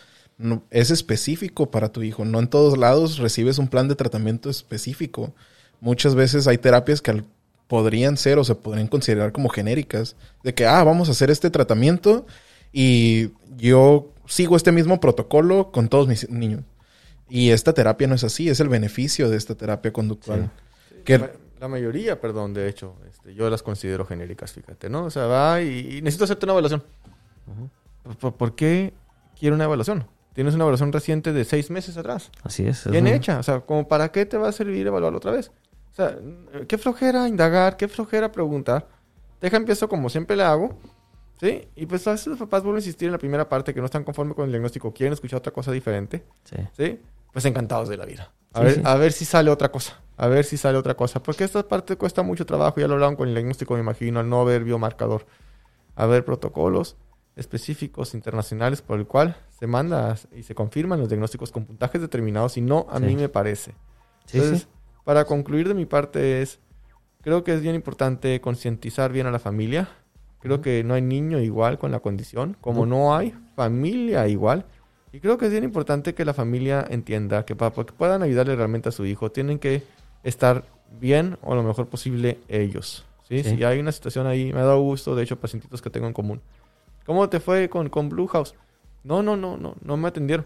es específico para tu hijo. No en todos lados recibes un plan de tratamiento específico. Muchas veces hay terapias que al podrían ser o se podrían considerar como genéricas. De que, ah, vamos a hacer este tratamiento y yo sigo este mismo protocolo con todos mis niños. Y esta terapia no es así, es el beneficio de esta terapia conductual. Que... la mayoría, perdón, de hecho, este, yo las considero genéricas, fíjate, ¿no? O sea, va y, y necesito hacerte una evaluación. ¿Por, por qué quiero una evaluación? Tienes una evaluación reciente de seis meses atrás. Así es. es Bien hecha. O sea, como para qué te va a servir evaluarlo otra vez. O sea, qué flojera indagar, qué flojera preguntar. Deja empiezo como siempre le hago. ¿Sí? Y pues a veces los papás vuelven a insistir en la primera parte que no están conformes con el diagnóstico, quieren escuchar otra cosa diferente. Sí. ¿Sí? Pues encantados de la vida. A, Sí, ver, sí. a ver si sale otra cosa. A ver si sale otra cosa. Porque esta parte cuesta mucho trabajo. Ya lo hablaban con el diagnóstico, me imagino, al no haber biomarcador. Haber protocolos específicos internacionales por el cual se manda y se confirman los diagnósticos con puntajes determinados y no a mí me parece. Sí, Entonces, sí. Para concluir de mi parte es, creo que es bien importante concientizar bien a la familia. Creo que no hay niño igual con la condición, como no hay familia igual. Y creo que es bien importante que la familia entienda que para que puedan ayudarle realmente a su hijo, tienen que estar bien o lo mejor posible ellos. ¿sí? Sí. Si hay una situación ahí, me ha dado gusto, de hecho, pacientitos que tengo en común. ¿Cómo te fue con, con Blue House? No, no, no, no, no me atendieron.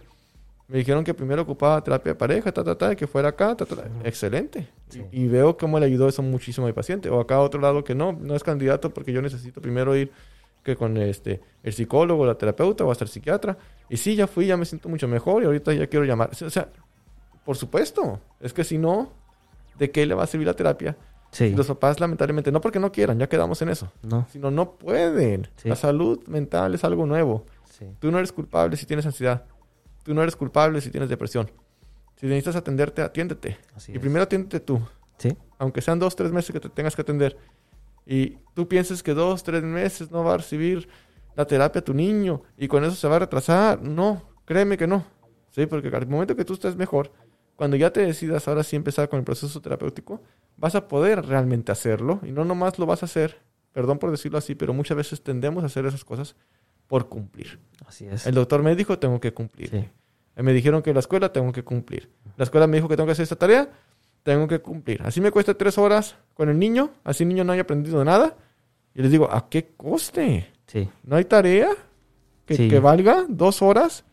Me dijeron que primero ocupaba terapia de pareja, ta, ta, ta, que fuera acá, ta, ta, ta. Excelente. Sí. Y, y veo cómo le ayudó eso muchísimo a mi paciente. O acá otro lado que no, no es candidato porque yo necesito primero ir que con este el psicólogo, la terapeuta o hasta el psiquiatra. Y sí, ya fui, ya me siento mucho mejor y ahorita ya quiero llamar. O sea, por supuesto. Es que si no, ¿de qué le va a servir la terapia? Sí. Los papás, lamentablemente, no porque no quieran, ya quedamos en eso, No. sino no pueden. Sí. La salud mental es algo nuevo. Sí. Tú no eres culpable si tienes ansiedad. Tú no eres culpable si tienes depresión. Si necesitas atenderte, atiéndete. Así y es. primero atiéndete tú. Sí. Aunque sean dos, tres meses que te tengas que atender. Y tú pienses que dos, tres meses no va a recibir la terapia tu niño y con eso se va a retrasar. No, créeme que no. Sí, porque al momento que tú estés mejor, cuando ya te decidas ahora sí empezar con el proceso terapéutico, vas a poder realmente hacerlo y no nomás lo vas a hacer, perdón por decirlo así, pero muchas veces tendemos a hacer esas cosas por cumplir. Así es. El doctor me dijo, tengo que cumplir. Sí. Me dijeron que la escuela tengo que cumplir. La escuela me dijo que tengo que hacer esta tarea, tengo que cumplir. Así me cuesta tres horas con el niño, así el niño no haya aprendido nada. Y les digo, ¿a qué coste? Sí. ¿No hay tarea que, Sí. que valga dos horas?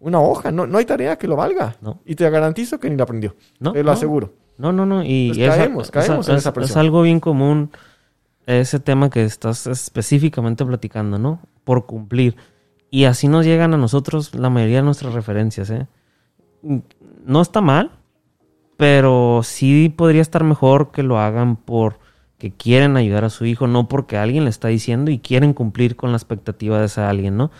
Una hoja, no, no hay tarea que lo valga. No. Y te garantizo que ni la aprendió. No, te lo no. aseguro. No, no, no. Y Pues es- caemos, es- caemos en es- esa es presión. algo bien común ese tema que estás específicamente platicando, ¿no? Por cumplir. Y así nos llegan a nosotros la mayoría de nuestras referencias, ¿eh? No está mal, pero sí podría estar mejor que lo hagan por que quieren ayudar a su hijo, no porque alguien le está diciendo y quieren cumplir con la expectativa de ese alguien, ¿no?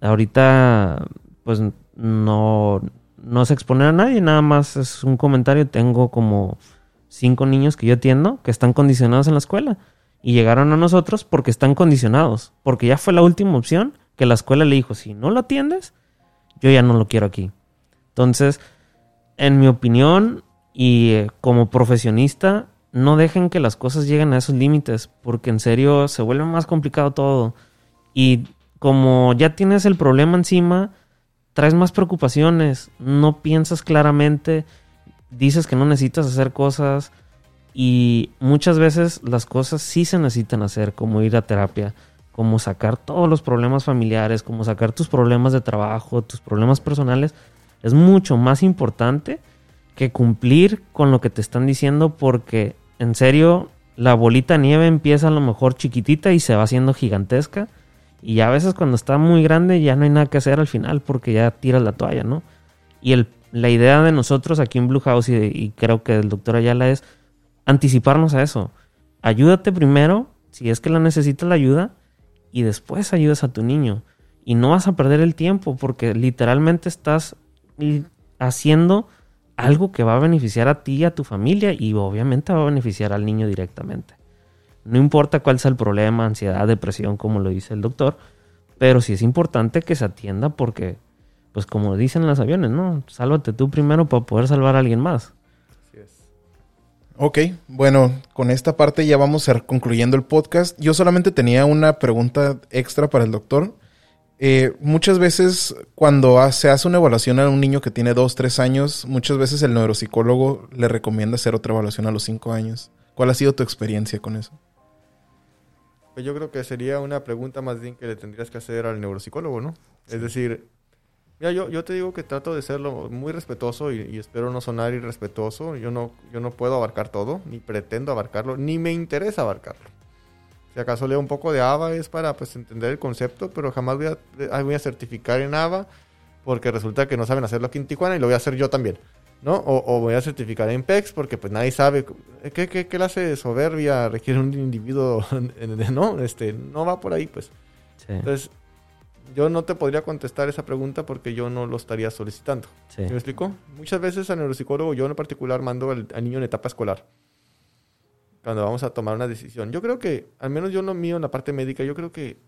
Ahorita, pues no, no se exponer a nadie, nada más es un comentario. Tengo como cinco niños que yo atiendo que están condicionados en la escuela y llegaron a nosotros porque están condicionados, porque ya fue la última opción que la escuela le dijo, si no lo atiendes, yo ya no lo quiero aquí. Entonces, en mi opinión y eh, como profesionista, no dejen que las cosas lleguen a esos límites, porque en serio se vuelve más complicado todo. Y como ya tienes el problema encima, traes más preocupaciones, no piensas claramente, dices que no necesitas hacer cosas y muchas veces las cosas sí se necesitan hacer, como ir a terapia, como sacar todos los problemas familiares, como sacar tus problemas de trabajo, tus problemas personales, es mucho más importante que cumplir con lo que te están diciendo porque en serio la bolita de nieve empieza a lo mejor chiquitita y se va haciendo gigantesca y a veces cuando está muy grande ya no hay nada que hacer al final porque ya tiras la toalla, ¿no? Y el, la idea de nosotros aquí en Blue House y, y creo que el doctor Ayala es anticiparnos a eso. Ayúdate primero, si es que la necesitas la ayuda, y después ayudas a tu niño. Y no vas a perder el tiempo porque literalmente estás haciendo algo que va a beneficiar a ti y a tu familia y obviamente va a beneficiar al niño directamente. No importa cuál sea el problema, ansiedad, depresión, como lo dice el doctor, pero sí es importante que se atienda porque, pues como dicen los aviones, ¿no? Sálvate tú primero para poder salvar a alguien más. Ok, bueno, con esta parte ya vamos a ir concluyendo el podcast. Yo solamente tenía una pregunta extra para el doctor. Eh, muchas veces cuando se hace una evaluación a un niño que tiene dos, tres años, muchas veces el neuropsicólogo le recomienda hacer otra evaluación a los cinco años. ¿Cuál ha sido tu experiencia con eso? Pues yo creo que sería una pregunta más bien que le tendrías que hacer al neuropsicólogo, ¿no? Es decir, Mira, yo, yo te digo que trato de serlo muy respetuoso y, y espero no sonar irrespetuoso. Yo no, yo no puedo abarcar todo, ni pretendo abarcarlo, ni me interesa abarcarlo. Si acaso leo un poco de ABA es para pues, entender el concepto, pero jamás voy a, eh, voy a certificar en ABA porque resulta que no saben hacerlo aquí en Tijuana y lo voy a hacer yo también. ¿no? O, o voy a certificar en PEX porque pues nadie sabe qué, qué clase de soberbia requiere un individuo, ¿no? Este, no va por ahí, pues. Sí. Entonces, yo no te podría contestar esa pregunta porque yo no lo estaría solicitando. Sí. ¿Me explico? Muchas veces al neuropsicólogo, yo en particular, mando al, al niño en etapa escolar. Cuando vamos a tomar una decisión. Yo creo que, al menos yo lo mío en la parte médica, yo creo que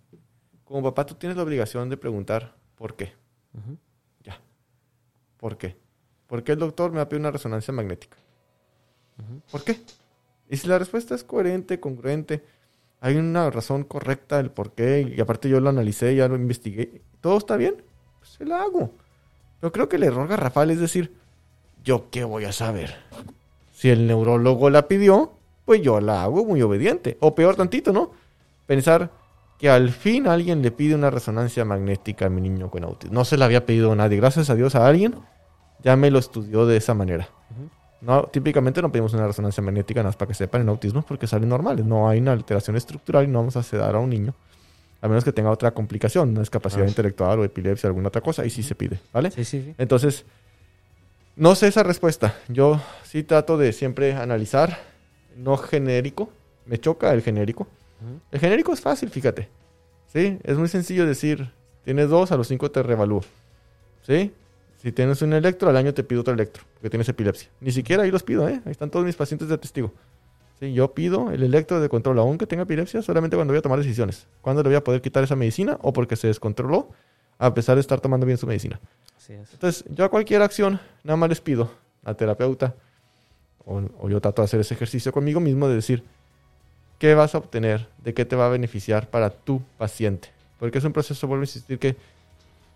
como papá tú tienes la obligación de preguntar por qué. Ujú. Ya. ¿Por qué? ¿Por qué el doctor me va a pedir una resonancia magnética? Ujú. ¿Por qué? Y si la respuesta es coherente, congruente, hay una razón correcta del por qué, y aparte yo lo analicé, ya lo investigué, todo está bien, pues se la hago. Pero creo que el error garrafal es decir, ¿yo qué voy a saber? Si el neurólogo la pidió, pues yo la hago muy obediente. O peor tantito, ¿no? Pensar que al fin alguien le pide una resonancia magnética a mi niño con autismo. No se la había pedido a nadie. Gracias a Dios a alguien ya me lo estudió de esa manera. No, típicamente no pedimos una resonancia magnética nada más para que sepan en autismo porque salen normales. No hay una alteración estructural y no vamos a sedar a un niño. A menos que tenga otra complicación, una discapacidad Ah. intelectual o epilepsia, alguna otra cosa, y sí se pide, ¿vale? Sí, sí, sí. Entonces, no sé esa respuesta. Yo sí trato de siempre analizar, no genérico. Me choca el genérico. El genérico es fácil, fíjate. ¿Sí? Es muy sencillo decir, tienes dos, a los cinco te revalúo. ¿Sí? Si tienes un electro, al año te pido otro electro, porque tienes epilepsia. Ni siquiera ahí los pido, ¿eh? Ahí están todos mis pacientes de testigo. ¿Sí? Yo pido el electro de control, aunque tenga epilepsia, solamente cuando voy a tomar decisiones. Cuando le voy a poder quitar esa medicina o porque se descontroló, a pesar de estar tomando bien su medicina. Así es. Entonces, yo a cualquier acción, nada más les pido al terapeuta, o, o yo trato de hacer ese ejercicio conmigo mismo, de decir, ¿qué vas a obtener? ¿De qué te va a beneficiar para tu paciente? Porque es un proceso, vuelvo a insistir, que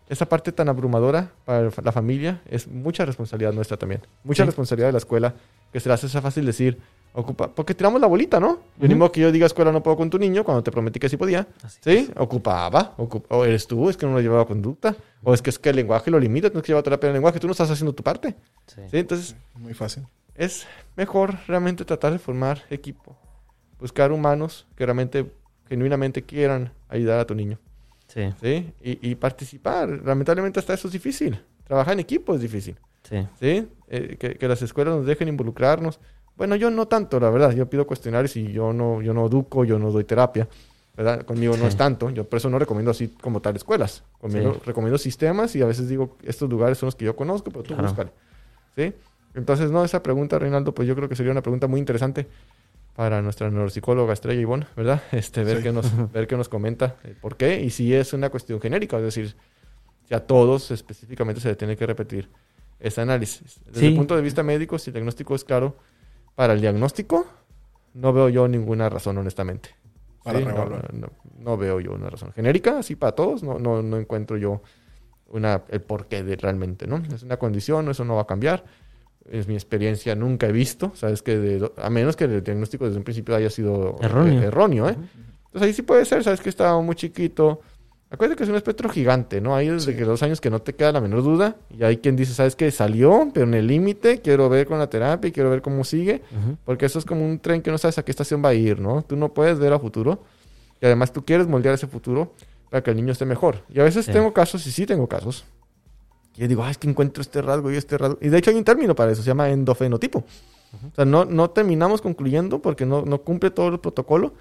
esa parte tan abrumadora para la familia es mucha responsabilidad nuestra también. Mucha Sí. responsabilidad de la escuela, que se le hace esa fácil decir, ocupa, porque tiramos la bolita, ¿no? Yo ni modo que yo diga escuela no puedo con tu niño cuando te prometí que sí podía. Así ¿Sí? Ocupaba. ocup- o eres tú, es que no lo llevaba conducta. O es que es que el lenguaje lo limita, tienes que llevar terapia del lenguaje, tú no estás haciendo tu parte. Sí. ¿Sí? Entonces, Muy fácil. es mejor realmente tratar de formar equipo. Buscar humanos que realmente, genuinamente quieran ayudar a tu niño. Sí, ¿Sí? Y, y participar. Lamentablemente hasta eso es difícil. Trabajar en equipo es difícil. sí. ¿Sí? Eh, que, que las escuelas nos dejen involucrarnos. Bueno, yo no tanto, la verdad. Yo pido cuestionarios y yo no, yo no educo, yo no doy terapia. ¿verdad? Conmigo no Sí. es tanto. Yo por eso no recomiendo así como tal escuelas. Conmigo Sí. recomiendo sistemas y a veces digo, estos lugares son los que yo conozco, pero tú Claro. búscale. ¿Sí? Entonces, no, esa pregunta, Reinaldo, pues yo creo que sería una pregunta muy interesante para nuestra neuropsicóloga Estrella Ivonne, ¿verdad? Este, ver, Sí. qué nos, ver qué nos comenta el por qué y si es una cuestión genérica, es decir, si a todos específicamente se le tiene que repetir ese análisis. Desde Sí. el punto de vista médico, si el diagnóstico es claro, para el diagnóstico no veo yo ninguna razón, honestamente. Para Sí, no, reevaluar. no, no veo yo una razón. Genérica, así para todos, no, no, no encuentro yo una, el porqué de realmente, ¿no? Es una condición, eso no va a cambiar. Es mi experiencia, nunca he visto, sabes que de- a menos que el diagnóstico desde un principio haya sido Erróneo. eh, erróneo, ¿eh? Entonces ahí sí puede ser, sabes que estaba muy chiquito. Acuérdate que es un espectro gigante, ¿no? Hay desde Sí. que dos años que no te queda la menor duda. Y hay quien dice, ¿sabes qué? Salió, pero en el límite, quiero ver con la terapia y quiero ver cómo sigue. Porque eso es como un tren que no sabes a qué estación va a ir, ¿no? Tú no puedes ver a futuro. Y además tú quieres moldear ese futuro para que el niño esté mejor. Y a veces Sí. tengo casos, y sí tengo casos. Y yo digo, ah, es que encuentro este rasgo y este rasgo. Y de hecho hay un término para eso, se llama endofenotipo. O sea, no, no terminamos concluyendo porque no, no cumple todo el protocolo.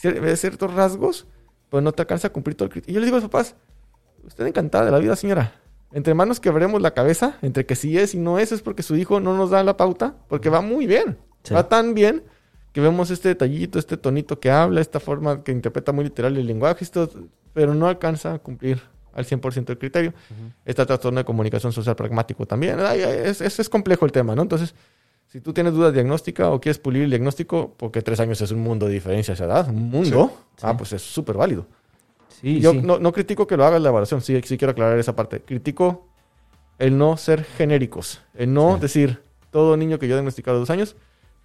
Cier- Ve ciertos rasgos, pues no te alcanza a cumplir todo el criterio. Y yo le digo a los papás, usted encantada de la vida, señora. Entre manos quebremos la cabeza, entre que sí es y no es, es porque su hijo no nos da la pauta, porque va muy bien. Sí. Va tan bien que vemos este detallito, este tonito que habla, esta forma que interpreta muy literal el lenguaje, esto, pero no alcanza a cumplir al 100% el criterio. Ujú. Está trastorno de comunicación social pragmático también. Ay, es, es, es complejo el tema, ¿no? Entonces, si tú tienes dudas diagnóstica o quieres pulir el diagnóstico, porque tres años es un mundo de diferencia a esa edad, un mundo, Sí. ah, pues es súper válido. Sí, Yo sí. No, no critico que lo hagas la evaluación, sí, sí quiero aclarar esa parte. Critico el no ser genéricos, el no Sí. decir todo niño que yo he diagnosticado a dos años,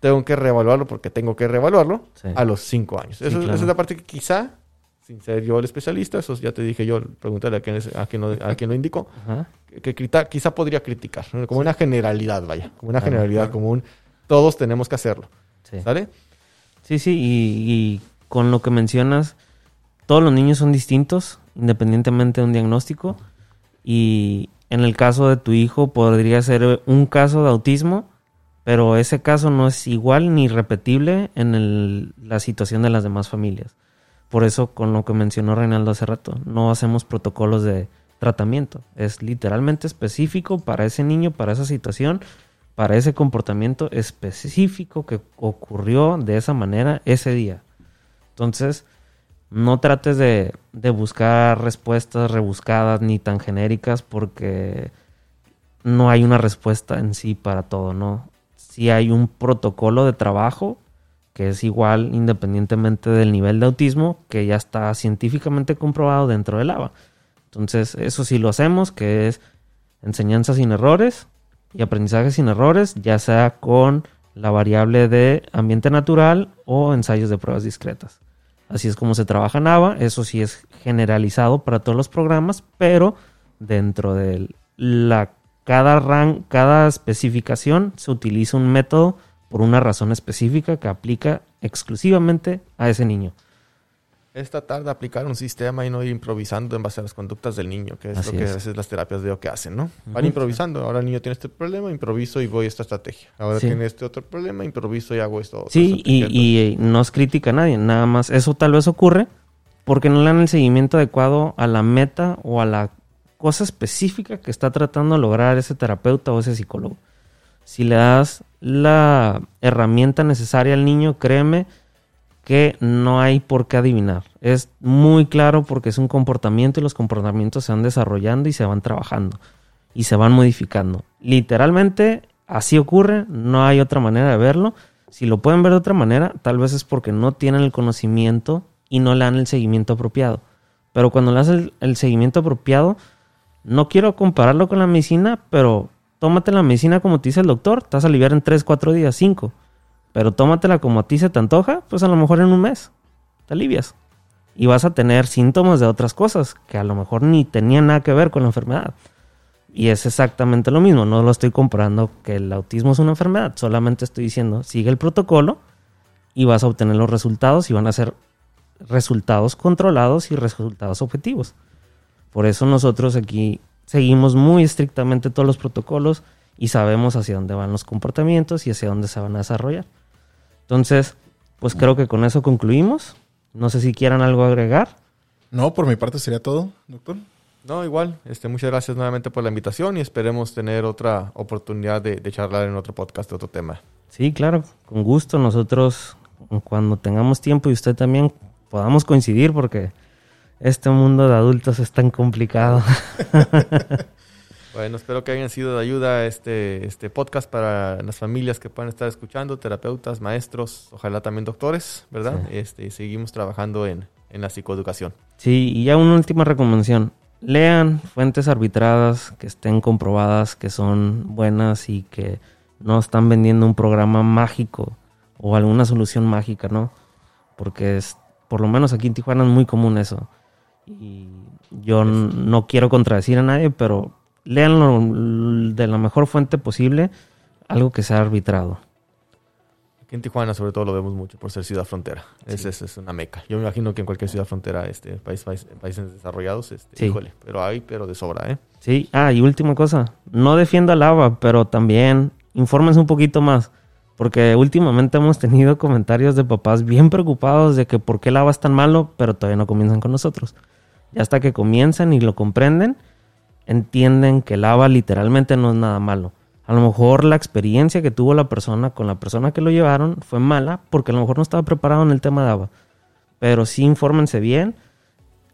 tengo que reevaluarlo porque tengo que reevaluarlo Sí. a los cinco años. Sí, Eso- claro. Esa es la parte que quizá sin ser yo el especialista, eso ya te dije yo, pregúntale a quien, es- a quien, lo, a quien lo indicó, Ajá. que, quizá podría criticar, como una generalidad, vaya, como una Claro, generalidad, claro. un, todos tenemos que hacerlo, Sí. ¿sale? Sí, sí, y, y con lo que mencionas, todos los niños son distintos, independientemente de un diagnóstico. Y en el caso de tu hijo podría ser un caso de autismo, pero ese caso no es igual ni repetible en el- la situación de las demás familias. Por eso, con lo que mencionó Reinaldo hace rato, no hacemos protocolos de tratamiento. Es literalmente específico para ese niño, para esa situación, para ese comportamiento específico que ocurrió de esa manera ese día. Entonces, no trates de, buscar respuestas rebuscadas ni tan genéricas porque no hay una respuesta en sí para todo, ¿no? Sí hay un protocolo de trabajo que es igual independientemente del nivel de autismo que ya está científicamente comprobado dentro del ABA. Entonces, eso sí lo hacemos, que es enseñanza sin errores y aprendizaje sin errores, ya sea con la variable de ambiente natural o ensayos de pruebas discretas. Así es como se trabaja en ABA, eso sí es generalizado para todos los programas, pero dentro de la cada ran, cada especificación se utiliza un método por una razón específica que aplica exclusivamente a ese niño. Es tratar de aplicar un sistema y no ir improvisando en base a las conductas del niño, que es Así lo que es. a veces las terapias veo que hacen, ¿no? Van improvisando. Ahora el niño tiene este problema, improviso y voy a esta estrategia. Ahora Sí. tiene este otro problema, improviso y hago esto. Sí, y, y no es crítica a nadie, nada más eso tal vez ocurre porque no le dan el seguimiento adecuado a la meta o a la cosa específica que está tratando de lograr ese terapeuta o ese psicólogo. Si le das la herramienta necesaria al niño, créeme que no hay por qué adivinar. Es muy claro porque es un comportamiento y los comportamientos se van desarrollando y se van trabajando y se van modificando. Literalmente así ocurre, no hay otra manera de verlo. Si lo pueden ver de otra manera, tal vez es porque no tienen el conocimiento y no le dan el seguimiento apropiado. Pero cuando le das el, el seguimiento apropiado, no quiero compararlo con la medicina, pero tómate la medicina como te dice el doctor, te vas a aliviar en 3, 4 días, 5. Pero tómatela como a ti se te antoja, pues a lo mejor en un mes te alivias. Y vas a tener síntomas de otras cosas que a lo mejor ni tenían nada que ver con la enfermedad. Y es exactamente lo mismo, no lo estoy comparando que el autismo es una enfermedad, solamente estoy diciendo, sigue el protocolo y vas a obtener los resultados y van a ser resultados controlados y resultados objetivos. Por eso nosotros aquí seguimos muy estrictamente todos los protocolos y sabemos hacia dónde van los comportamientos y hacia dónde se van a desarrollar. Entonces, pues creo que con eso concluimos. No sé si quieran algo agregar. No, por mi parte sería todo, doctor. No, igual. Este, muchas gracias nuevamente por la invitación y esperemos tener otra oportunidad de, de charlar en otro podcast de otro tema. Sí, claro, con gusto. Nosotros, cuando tengamos tiempo y usted también, podamos coincidir porque este mundo de adultos es tan complicado. Bueno, espero que hayan sido de ayuda este, este podcast para las familias que puedan estar escuchando, terapeutas, maestros, ojalá también doctores, ¿verdad? Sí. Este, y seguimos trabajando en, en la psicoeducación. Sí, y ya una última recomendación. Lean fuentes arbitradas que estén comprobadas, que son buenas y que no están vendiendo un programa mágico o alguna solución mágica, ¿no? Porque es, por lo menos aquí en Tijuana es muy común eso. Y yo no quiero contradecir a nadie, pero leanlo de la mejor fuente posible, algo que sea arbitrado. Aquí en Tijuana sobre todo lo vemos mucho por ser ciudad frontera. Es, Sí. es, es una meca. Yo me imagino que en cualquier ciudad frontera, este, país, país- países desarrollados, este, Sí. híjole, pero hay, pero de sobra, ¿eh? Sí, ah, y última cosa, no defiendo al ABA, pero también infórmense un poquito más, porque últimamente hemos tenido comentarios de papás bien preocupados de que por qué el ABA es tan malo, pero todavía no comienzan con nosotros. Y hasta que comienzan y lo comprenden, entienden que el ABA literalmente no es nada malo. A lo mejor la experiencia que tuvo la persona con la persona que lo llevaron fue mala porque a lo mejor no estaba preparado en el tema de ABA. Pero sí infórmense bien.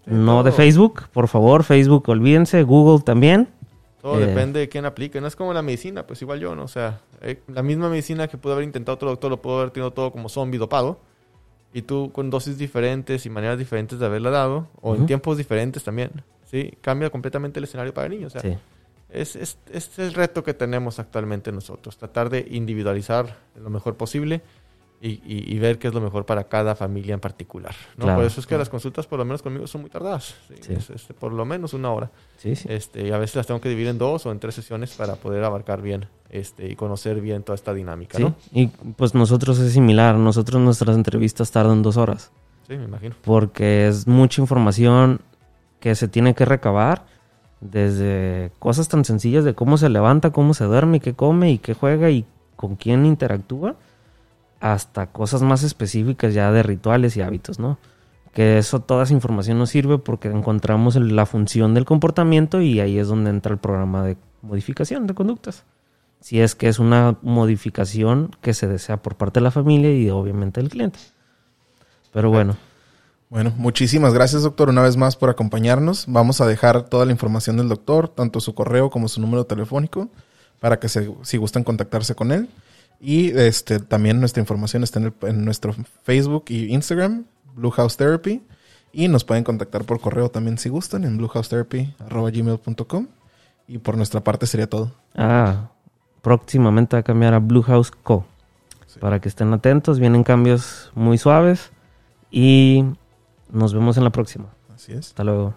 Sí, no de. Facebook, por favor, Facebook olvídense, Google también. Todo Eh. depende de quién aplique. No es como la medicina, pues igual yo, ¿no? O sea, eh, la misma medicina que pudo haber intentado otro doctor lo pudo haber tenido todo como zombie dopado. Y tú con dosis diferentes y maneras diferentes de haberla dado, o en tiempos diferentes también, ¿sí? Cambia completamente el escenario para el niño. O sea, Sí. es, es, es el reto que tenemos actualmente nosotros. Tratar de individualizar lo mejor posible y, y- y ver qué es lo mejor para cada familia en particular. ¿no? Claro, por eso es que claro. las consultas, por lo menos conmigo, son muy tardadas. ¿sí? Sí. Es, este, por lo menos una hora. Sí, sí. Este, y a veces las tengo que dividir en dos o en tres sesiones para poder abarcar bien este, y conocer bien toda esta dinámica. Sí, ¿no? Y pues nosotros es similar. Nosotros nuestras entrevistas tardan dos horas. Sí, me imagino. Porque es mucha información que se tiene que recabar. Desde cosas tan sencillas de cómo se levanta, cómo se duerme, qué come y qué juega y con quién interactúa. Hasta cosas más específicas ya de rituales y hábitos, ¿no? Que eso, toda esa información nos sirve porque encontramos la función del comportamiento y ahí es donde entra el programa de modificación de conductas. Si es que es una modificación que se desea por parte de la familia y obviamente del cliente. Pero bueno, Bueno, muchísimas gracias, doctor, una vez más por acompañarnos. Vamos a dejar toda la información del doctor, tanto su correo como su número telefónico, para que se, si gustan contactarse con él. Y este también nuestra información está en, el- en nuestro Facebook y Instagram, Blue House Therapy. Y nos pueden contactar por correo también si gustan en bluehousetherapy.gmail.com. Y por nuestra parte sería todo. Ah, próximamente va a cambiar a Blue House Co. Sí. Para que estén atentos, vienen cambios muy suaves y nos vemos en la próxima. Así es. Hasta luego.